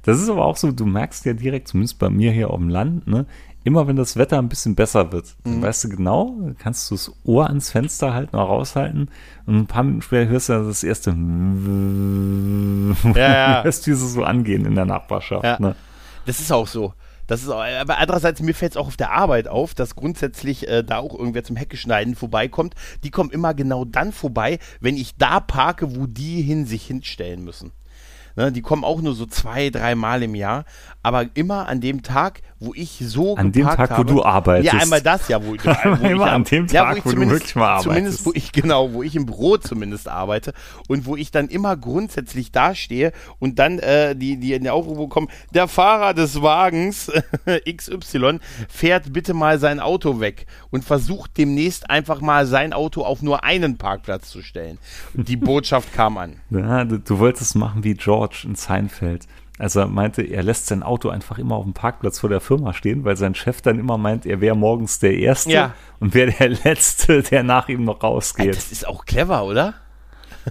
das ist aber auch so, du merkst ja direkt, zumindest bei mir hier auf dem Land, ne? Immer wenn das Wetter ein bisschen besser wird, Mhm. weißt du genau, kannst du das Ohr ans Fenster halten, mal raushalten und ein paar Minuten später hörst du dann das erste Ja, ja. hörst du so angehen in der Nachbarschaft. Ja. Ne? Das ist auch so. Das ist auch, aber andererseits, mir fällt es auch auf der Arbeit auf, dass grundsätzlich äh, da auch irgendwer zum Heckeschneiden vorbeikommt. Die kommen immer genau dann vorbei, wenn ich da parke, wo die hin sich hinstellen müssen. Ne, die kommen auch nur so zwei, drei Mal im Jahr, aber immer an dem Tag, wo ich so An dem Tag, wo habe, du arbeitest. Ja, einmal das, ja, wo, wo Immer ich an dem ja, Tag, ich wo du zumindest- wirklich mal Zumindest, arbeitest. wo ich, genau, wo ich im Büro zumindest arbeite und wo ich dann immer grundsätzlich dastehe und dann äh, die, die in der Aufrufe kommen, der Fahrer des Wagens XY fährt bitte mal sein Auto weg und versucht demnächst einfach mal sein Auto auf nur einen Parkplatz zu stellen. Und die Botschaft kam an. Ja, du, du wolltest machen wie George in Seinfeld. Also er meinte, er lässt sein Auto einfach immer auf dem Parkplatz vor der Firma stehen, weil sein Chef dann immer meint, er wäre morgens der Erste Ja. und wäre der Letzte, der nach ihm noch rausgeht. Das ist auch clever, oder?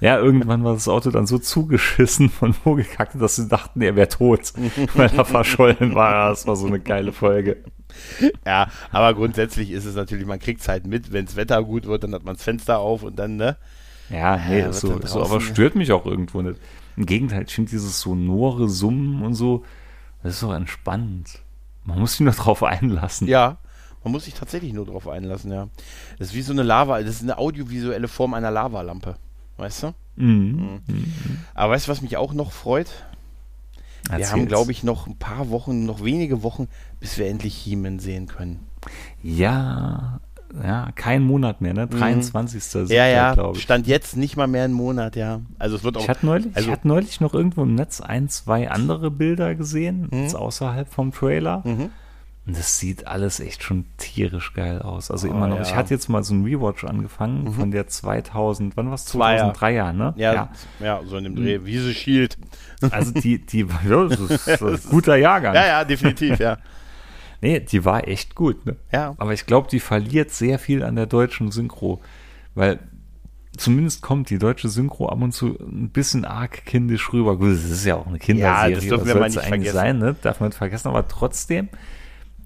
Ja, irgendwann war das Auto dann so zugeschissen von Vogelkacke, dass sie dachten, er wäre tot, weil er verschollen war. Das war so eine geile Folge. Ja, aber grundsätzlich ist es natürlich, man kriegt es halt mit, wenn das Wetter gut wird, dann hat man das Fenster auf und dann, ne? Ja, nee, Ja, ist so, so, aber stört mich auch irgendwo nicht. Im Gegenteil, ich finde dieses sonore Summen und so, das ist so entspannt. Man muss sich nur drauf einlassen. Ja, man muss sich tatsächlich nur drauf einlassen, ja. Das ist wie so eine Lava, das ist eine audiovisuelle Form einer Lavalampe. Weißt du? Mhm. Aber weißt du, was mich auch noch freut? Wir haben, glaube ich, noch ein paar Wochen, noch wenige Wochen, bis wir endlich He-Man sehen können. Ja, ja, kein Monat mehr, ne? 23. Mhm. Ja, ja, glaube ich. stand jetzt nicht mal mehr einen Monat, ja. Also es wird auch. Ich hatte, neulich, also, ich hatte neulich noch irgendwo im Netz ein, zwei andere Bilder gesehen, Mhm. jetzt außerhalb vom Trailer. Und das sieht alles echt schon tierisch geil aus. Also immer Oh, noch. ja. Mhm. Ich hatte jetzt mal so ein Rewatch angefangen von der 2000, wann war es? Zweier. 2003er, ne? ja, ja, so in dem Dreh. Wie sie Shield. Also die, die, ja, das ist ein guter Jahrgang. Ja, ja, definitiv, ja. Nee, die war echt gut, ne? Ja. Aber ich glaube, die verliert sehr viel an der deutschen Synchro. Weil zumindest kommt die deutsche Synchro ab und zu ein bisschen arg kindisch rüber. Gut, das ist ja auch eine Kinderserie. Ja, das dürfen wir mal nicht eigentlich vergessen. sein, ne? Darf man nicht vergessen, aber trotzdem,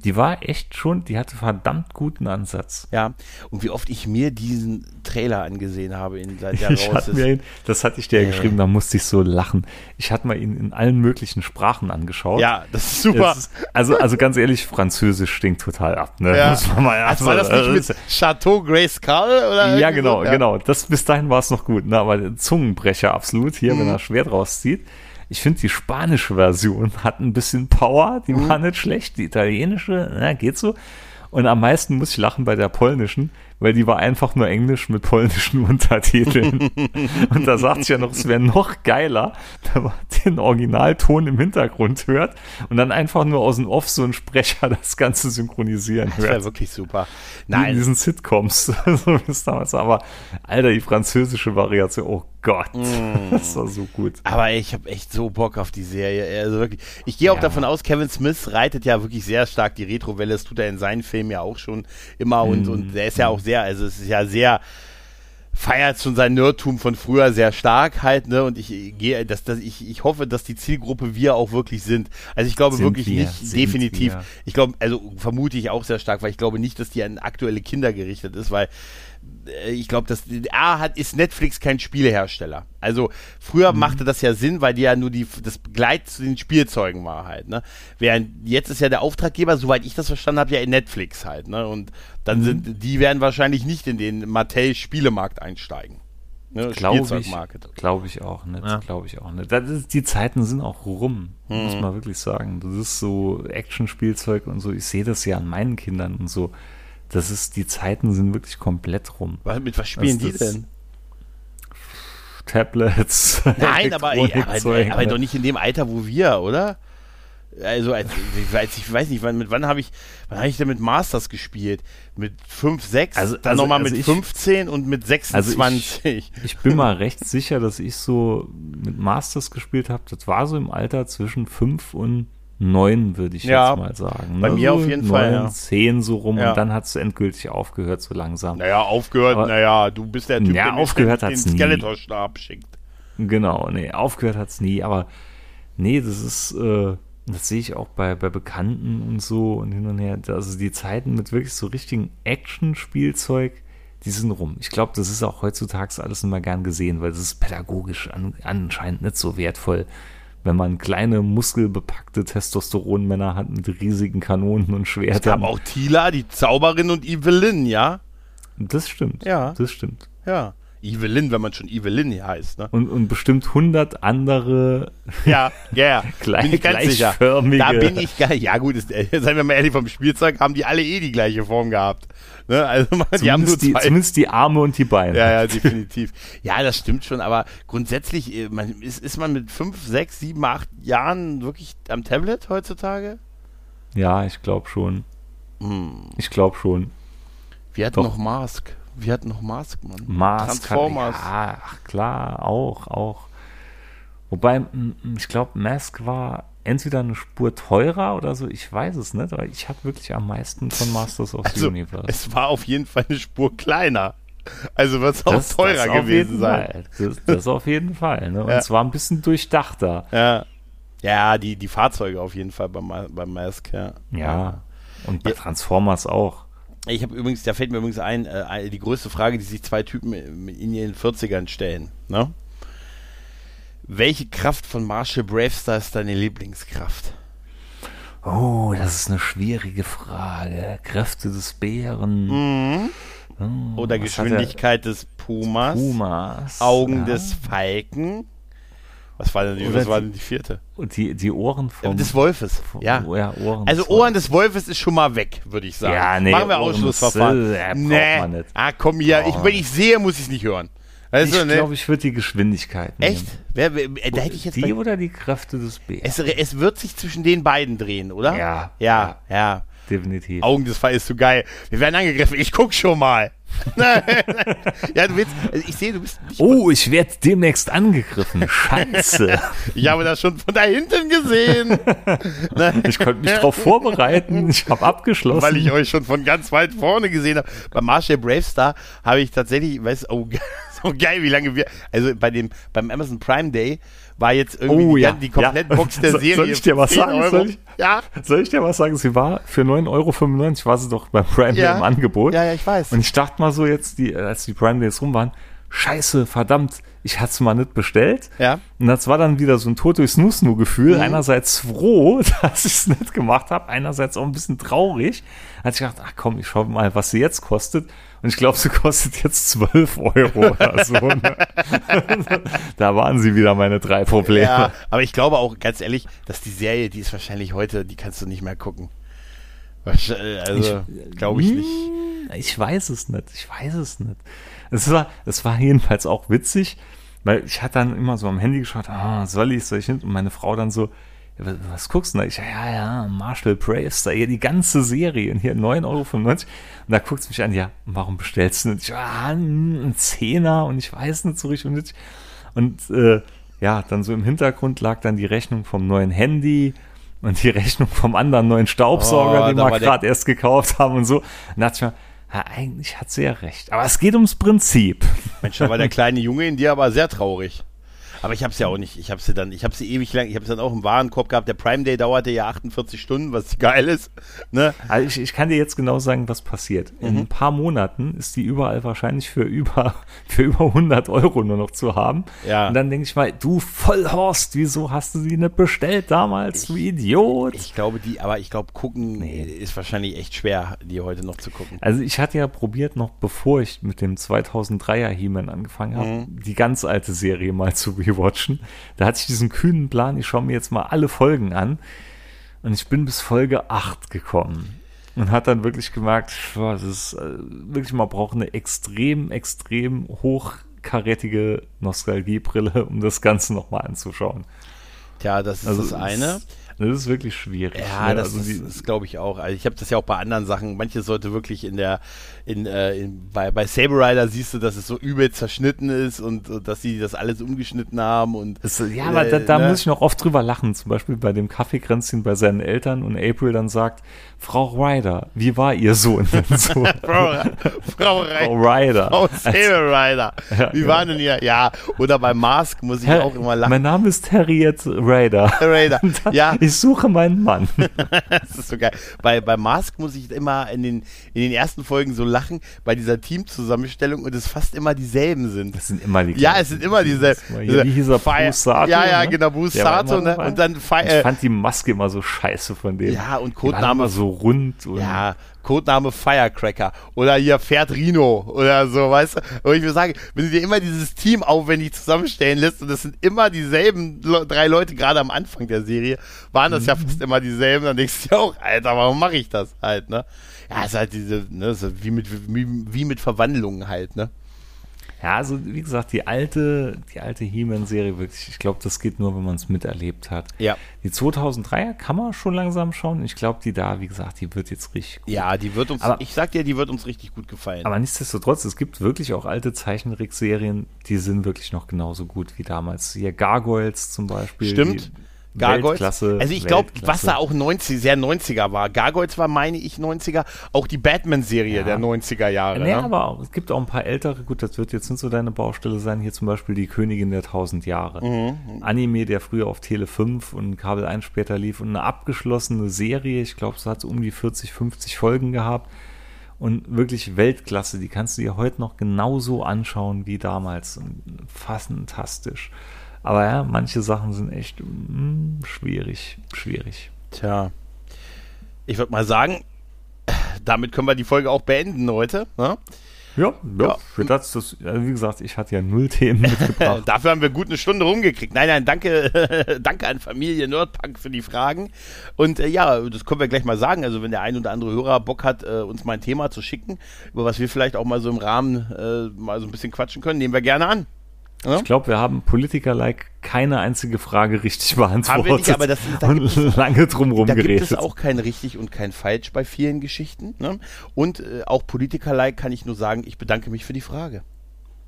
Die war echt schon, die hatte verdammt guten Ansatz. Ja, und wie oft ich mir diesen Trailer angesehen habe, in, seit der Ich hatte mir ihn, das hatte ich dir ja Äh. geschrieben, da musste ich so lachen. Ich hatte mal ihn in allen möglichen Sprachen angeschaut. Ja, das ist super. Es also, also ganz ehrlich, Französisch stinkt total ab. Ne? Ja. Muss man mal also war das nicht mit Chateau Grace Skull? Oder Ja, genau, so? Ja. genau. Das, bis dahin war es noch gut, ne? aber der Zungenbrecher absolut hier, Mhm. wenn er Schwert rauszieht. Ich finde, die spanische Version hat ein bisschen Power, die Mhm. war nicht schlecht. Die italienische, na, geht so. Und am meisten muss ich lachen bei der polnischen, weil die war einfach nur Englisch mit polnischen Untertiteln. und da sagt ich ja noch, es wäre noch geiler, wenn man den Originalton im Hintergrund hört und dann einfach nur aus dem Off so ein Sprecher das Ganze synchronisieren Das wäre hört. wirklich super. Wie in Nein, diesen Sitcoms, so wie es damals war. Aber, Alter, die französische Variation, oh Gott, Mm. das war so gut. aber ich habe echt so Bock auf die Serie. Also wirklich. Ich gehe auch Ja. davon aus, Kevin Smith reitet ja wirklich sehr stark die Retrowelle. Das tut er in seinen Filmen ja auch schon immer. Und, Mhm. und der ist ja auch sehr, also es ist ja sehr feiert schon sein Nerdtum von früher sehr stark halt, ne? Und ich gehe, dass, dass ich, ich hoffe, dass die Zielgruppe wir auch wirklich sind. Also ich glaube Sind wirklich wir, nicht, definitiv. wir. Ich glaube, also vermute ich auch sehr stark, weil ich glaube nicht, dass die an aktuelle Kinder gerichtet ist, weil ich glaube, dass A hat ist Netflix kein Spielehersteller. Also früher Mhm. machte das ja Sinn, weil die ja nur die das Begleit zu den Spielzeugen war halt, ne? Während jetzt ist ja der Auftraggeber, soweit ich das verstanden habe, ja in Netflix halt, ne? Und dann Mhm. sind die werden wahrscheinlich nicht in den Mattel Spielemarkt einsteigen. Ne? Glaube ich, Spielzeugmarkt. glaube ich auch nicht, Ja. glaube ich auch nicht. Das ist, die Zeiten sind auch rum, Mhm. muss man wirklich sagen. Das ist so Action-Spielzeug und so, ich sehe das ja an meinen Kindern und so. Das ist, die Zeiten sind wirklich komplett rum. Was, mit was spielen Also die das- denn? Tablets. Nein, aber, aber, Elektronikzeug, aber ne? doch nicht in dem Alter, wo wir, oder? Also, als, ich, weiß, ich weiß nicht, wann, mit wann habe ich, wann habe ich denn mit Masters gespielt? Mit 5, 6, Also- dann also- nochmal also mit ich- 15 und mit 26. Ich bin mal recht sicher, dass ich so mit Masters gespielt habe. Das war so im Alter zwischen fünf und neun, würde ich Ja, jetzt mal sagen. bei ne? mir auf jeden Fall, ja. Zehn so rum Ja. und dann hat es endgültig aufgehört, so langsam. naja, aufgehört, Aber- naja, du bist der Typ, Ja, der aufgehört den, hat's den. Skeletor-Stab schickt. Genau, nee, aufgehört hat's nie, aber nee, das ist, äh, das sehe ich auch bei, bei Bekannten und so und hin und her. Also die Zeiten mit wirklich so richtigen Action-Spielzeug, die sind rum. Ich glaube, das ist auch heutzutage alles immer gern gesehen, weil das ist pädagogisch an, anscheinend nicht so wertvoll, wenn man kleine, muskelbepackte Testosteronmänner hat mit riesigen Kanonen und Es Schwertern. gab auch Tila, die Zauberin und Evelyn, ja? Das stimmt. Ja. Das stimmt. Ja. Evelyn, wenn man schon Evelyn hier heißt, ne? Und, und bestimmt hundert andere Ja, ja, ja. Gleich- bin ich ganz sicher. Da bin ich gar Ja, gut, ist, äh, seien wir mal ehrlich, vom Spielzeug haben die alle eh die gleiche Form gehabt. Ne? Also, man- die haben nur zumindest, die, zwei. zumindest die Arme und die Beine. Ja, ja, definitiv. Ja, das stimmt schon, aber grundsätzlich äh, man, ist, ist man mit fünf, sechs, sieben, acht Jahren wirklich am Tablet heutzutage? Ja, ich glaube schon. Hm. Ich glaube schon. Wir hatten Doch. noch Mask. Wir hatten noch Mask, Mann. Mars Transformers. Ja, ach klar, auch, auch. Wobei, ich glaube, Mask war entweder eine Spur teurer oder so, ich weiß es nicht, aber ich hatte wirklich am meisten von Masters of the Also, Universe. es war auf jeden Fall eine Spur kleiner. Also wird es auch Das- teurer das gewesen sein. Das, das auf jeden Fall. Ne? Und Ja. es war ein bisschen durchdachter. Ja. Ja, die, die Fahrzeuge auf jeden Fall beim, Ma- beim Mask, ja. Ja. Und bei Ja. Transformers auch. Ich habe übrigens, da fällt mir übrigens ein, äh, die größte Frage, die sich zwei Typen in ihren 40ern stellen. Ne? Welche Kraft von Marshall Bravestar ist deine Lieblingskraft? Oh, das ist eine schwierige Frage. Kräfte des Bären. Mhm. Hm, Oder Geschwindigkeit des Pumas? Pumas. Augen ja. des Falken? Was war denn die, was war die- denn die vierte? Und die, die Ohren vom, des Wolfes. vom Ja. Oh, ja Ohren Also Ohren des Wolfes ist schon mal weg, würde ich sagen. Ja, nee, Machen wir Ausschlussverfahren. äh, nee. Ah, komm hier. Ich, Braucht wenn ich sehe, muss ich es nicht hören. Weißt ich ne? glaube, ich würde die Geschwindigkeit nehmen. Echt? Wer, wer, da hätte ich jetzt die oder die Kräfte des Bären? es, es wird sich zwischen den beiden drehen, oder? Ja. Ja, ja. Definitiv. Augen des Falls ist so geil. Wir werden angegriffen. Ich guck schon mal. ja, du willst. Also ich sehe, du bist. Oh, ich werde demnächst angegriffen. Scheiße. Ich habe das schon von da hinten gesehen. ich konnte mich darauf vorbereiten. Ich habe abgeschlossen. weil ich euch schon von ganz weit vorne gesehen habe. Bei Marshall Bravestar habe ich tatsächlich, weiß, oh, so geil, wie lange wir, also bei dem, beim Amazon Prime Day war jetzt irgendwie Oh die, ja, die komplette ja. Box der Serie. soll ich dir was 10 sagen? Soll ich- Ja, Soll ich dir was sagen? Sie war für 9,95 Euro, war sie doch beim Prime Day im Angebot. ja, ja, ich weiß. Und ich dachte mal so jetzt, die, als die Prime Days rum waren, scheiße, verdammt, ich hatte es mal nicht bestellt. Ja. Und das war dann wieder so ein Tod durchs Nuss-Nu-Gefühl. Mhm. Einerseits froh, dass ich es nicht gemacht habe, einerseits auch ein bisschen traurig. Als ich gedacht, ach komm, ich schau mal, was sie jetzt kostet. Und ich glaube, sie kostet jetzt 12 Euro oder so. Ne? da waren sie wieder meine drei Probleme. Ja, aber ich glaube auch, ganz ehrlich, dass die Serie, die ist wahrscheinlich heute, die kannst du nicht mehr gucken. Wahrsch- Also, glaube ich nicht. Hm, Ich weiß es nicht. Ich weiß es nicht. Es war, es war jedenfalls auch witzig, weil ich hatte dann immer so am Handy geschaut, ah, soll ich, soll ich nicht? Und meine Frau dann so, was, was guckst du denn da? Ich, ja, ja, Marshall Braves, da hier die ganze Serie und hier 9,95 Euro. Und da guckt sie mich an, ja, warum bestellst du nicht? Ich, ja, ein Zehner und ich weiß nicht so richtig. Und, und äh, ja, dann so im Hintergrund lag dann die Rechnung vom neuen Handy und die Rechnung vom anderen neuen Staubsauger, Oh, den wir gerade erst gekauft haben und so. Und da dachte ich mir, ja, eigentlich hat sie ja recht. Aber es geht ums Prinzip. Mensch, da war der kleine Junge in dir aber sehr traurig. Aber ich habe sie ja auch nicht. Ich habe sie dann, ich habe sie ewig lang, ich habe sie dann auch im Warenkorb gehabt. Der Prime Day dauerte ja 48 Stunden, was geil ist. Ne? Also ich, ich kann dir jetzt genau sagen, was passiert. In ein paar Monaten ist die überall wahrscheinlich für über, für über 100 Euro nur noch zu haben. Ja. Und dann denke ich mal, du Vollhorst, wieso hast du sie nicht bestellt damals, du Idiot? Ich glaube, die, aber ich glaube, gucken ist wahrscheinlich echt schwer, die heute noch zu gucken. Also ich hatte ja probiert, noch bevor ich mit dem 2003er He-Man angefangen habe, Mhm. die ganz alte Serie mal zu rewatchen. Da hatte ich diesen kühnen Plan, ich schaue mir jetzt mal alle Folgen an. Und ich bin bis Folge 8 gekommen. Und hat dann wirklich gemerkt, boah, das ist äh, wirklich, man braucht eine extrem, extrem hochkarätige Nostalgiebrille, um das Ganze nochmal anzuschauen. Tja, das ist Also das eine. es- Das ist wirklich schwierig. Ja, ne? das also ist, das glaube ich auch. Also ich habe das ja auch bei anderen Sachen. Manches sollte wirklich in der, in, äh, in bei, bei Saber Rider siehst du, dass es so übel zerschnitten ist und, und dass sie das alles umgeschnitten haben und Das, ja, aber da, da ne? muss ich noch oft drüber lachen. Zum Beispiel bei dem Kaffeekränzchen bei seinen Eltern und April dann sagt, Frau Ryder, wie war Ihr Sohn denn so? Frau, Frau, Frau Ryder. Frau Saber Rider. Ja, Wie war denn hier? Ja, oder bei Mask muss ich Herr, auch immer lachen. mein Name ist Harriet Ryder. Raider. Ja, Ich suche meinen Mann. das ist so geil. Bei, bei Mask muss ich immer in den, in den ersten Folgen so lachen, bei dieser Teamzusammenstellung und es fast immer dieselben sind. Das sind immer die Ja, es sind immer diese. Hier, wie hieß er? Fire- Bruce Sato, Ja, ja, ne? genau, Bruce Der war Sato. immer Ne? Und dann Ich fand die Maske immer so scheiße von dem. Ja, und Codename- so rund. Und Ja, Codename Firecracker oder hier Pferd Rino oder so, weißt du? Und ich würde sagen, wenn du dir immer dieses Team aufwendig zusammenstellen lässt und das sind immer dieselben drei Leute, gerade am Anfang der Serie, waren das Mhm. ja fast immer dieselben, dann denkst du dir auch, Alter, warum mache ich das halt, ne? Ja, ist halt diese, ne, ist wie mit, wie, wie mit Verwandlungen halt, ne? Ja, also wie gesagt, die alte, die alte He-Man-Serie wirklich, ich glaube, das geht nur, wenn man es miterlebt hat. Ja. Die 2003er kann man schon langsam schauen. Ich glaube, die da, wie gesagt, die wird jetzt richtig gut. Ja, die wird uns, Aber- ich sag dir, die wird uns richtig gut gefallen. Aber nichtsdestotrotz, es gibt wirklich auch alte Zeichentrickserien, die sind wirklich noch genauso gut wie damals. Hier Gargoyles zum Beispiel. Stimmt. die Gargoyles. Weltklasse, also ich glaube, was da auch 90, sehr 90er war. Gargoyles war, meine ich, 90er. Auch die Batman-Serie Ja. der 90er Jahre. Nee, ne? aber es gibt auch ein paar ältere, gut, das wird jetzt nicht so deine Baustelle sein, hier zum Beispiel die Königin der Tausend Jahre. Mhm. Anime, der früher auf Tele 5 und Kabel 1 später lief und eine abgeschlossene Serie, ich glaube, es hat so um die 40, 50 Folgen gehabt und wirklich Weltklasse, die kannst du dir heute noch genauso anschauen wie damals. Und Fantastisch. Aber ja, manche Sachen sind echt mm, schwierig, schwierig. Tja. Ich würde mal sagen, damit können wir die Folge auch beenden heute. Ne? Ja, Ja. ja. Für das, das, also wie gesagt, ich hatte ja null Themen mitgebracht. Dafür haben wir gut eine Stunde rumgekriegt. Nein, nein, danke, danke an Familie Nerdpunk für die Fragen. Und äh, ja, das können wir gleich mal sagen. Also wenn der ein oder andere Hörer Bock hat, äh, uns mal ein Thema zu schicken, über was wir vielleicht auch mal so im Rahmen äh, mal so ein bisschen quatschen können, nehmen wir gerne an. Ja? Ich glaube, wir haben Politiker-like keine einzige Frage richtig beantwortet. Haben wir nicht, aber das- da gibt und lange drumherum Da gibt geredet. es auch kein richtig und kein falsch bei vielen Geschichten. Ne? Und äh, auch Politiker-like kann ich nur sagen, ich bedanke mich für die Frage.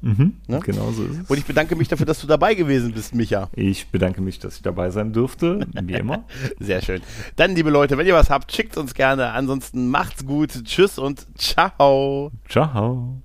mhm, ne? Genau so ist es. Und ich bedanke mich dafür, dass du dabei gewesen bist, Micha. Ich bedanke mich, dass ich dabei sein durfte, wie immer. Sehr schön. Dann, liebe Leute, wenn ihr was habt, schickt uns gerne. Ansonsten macht's gut. Tschüss und ciao. Ciao.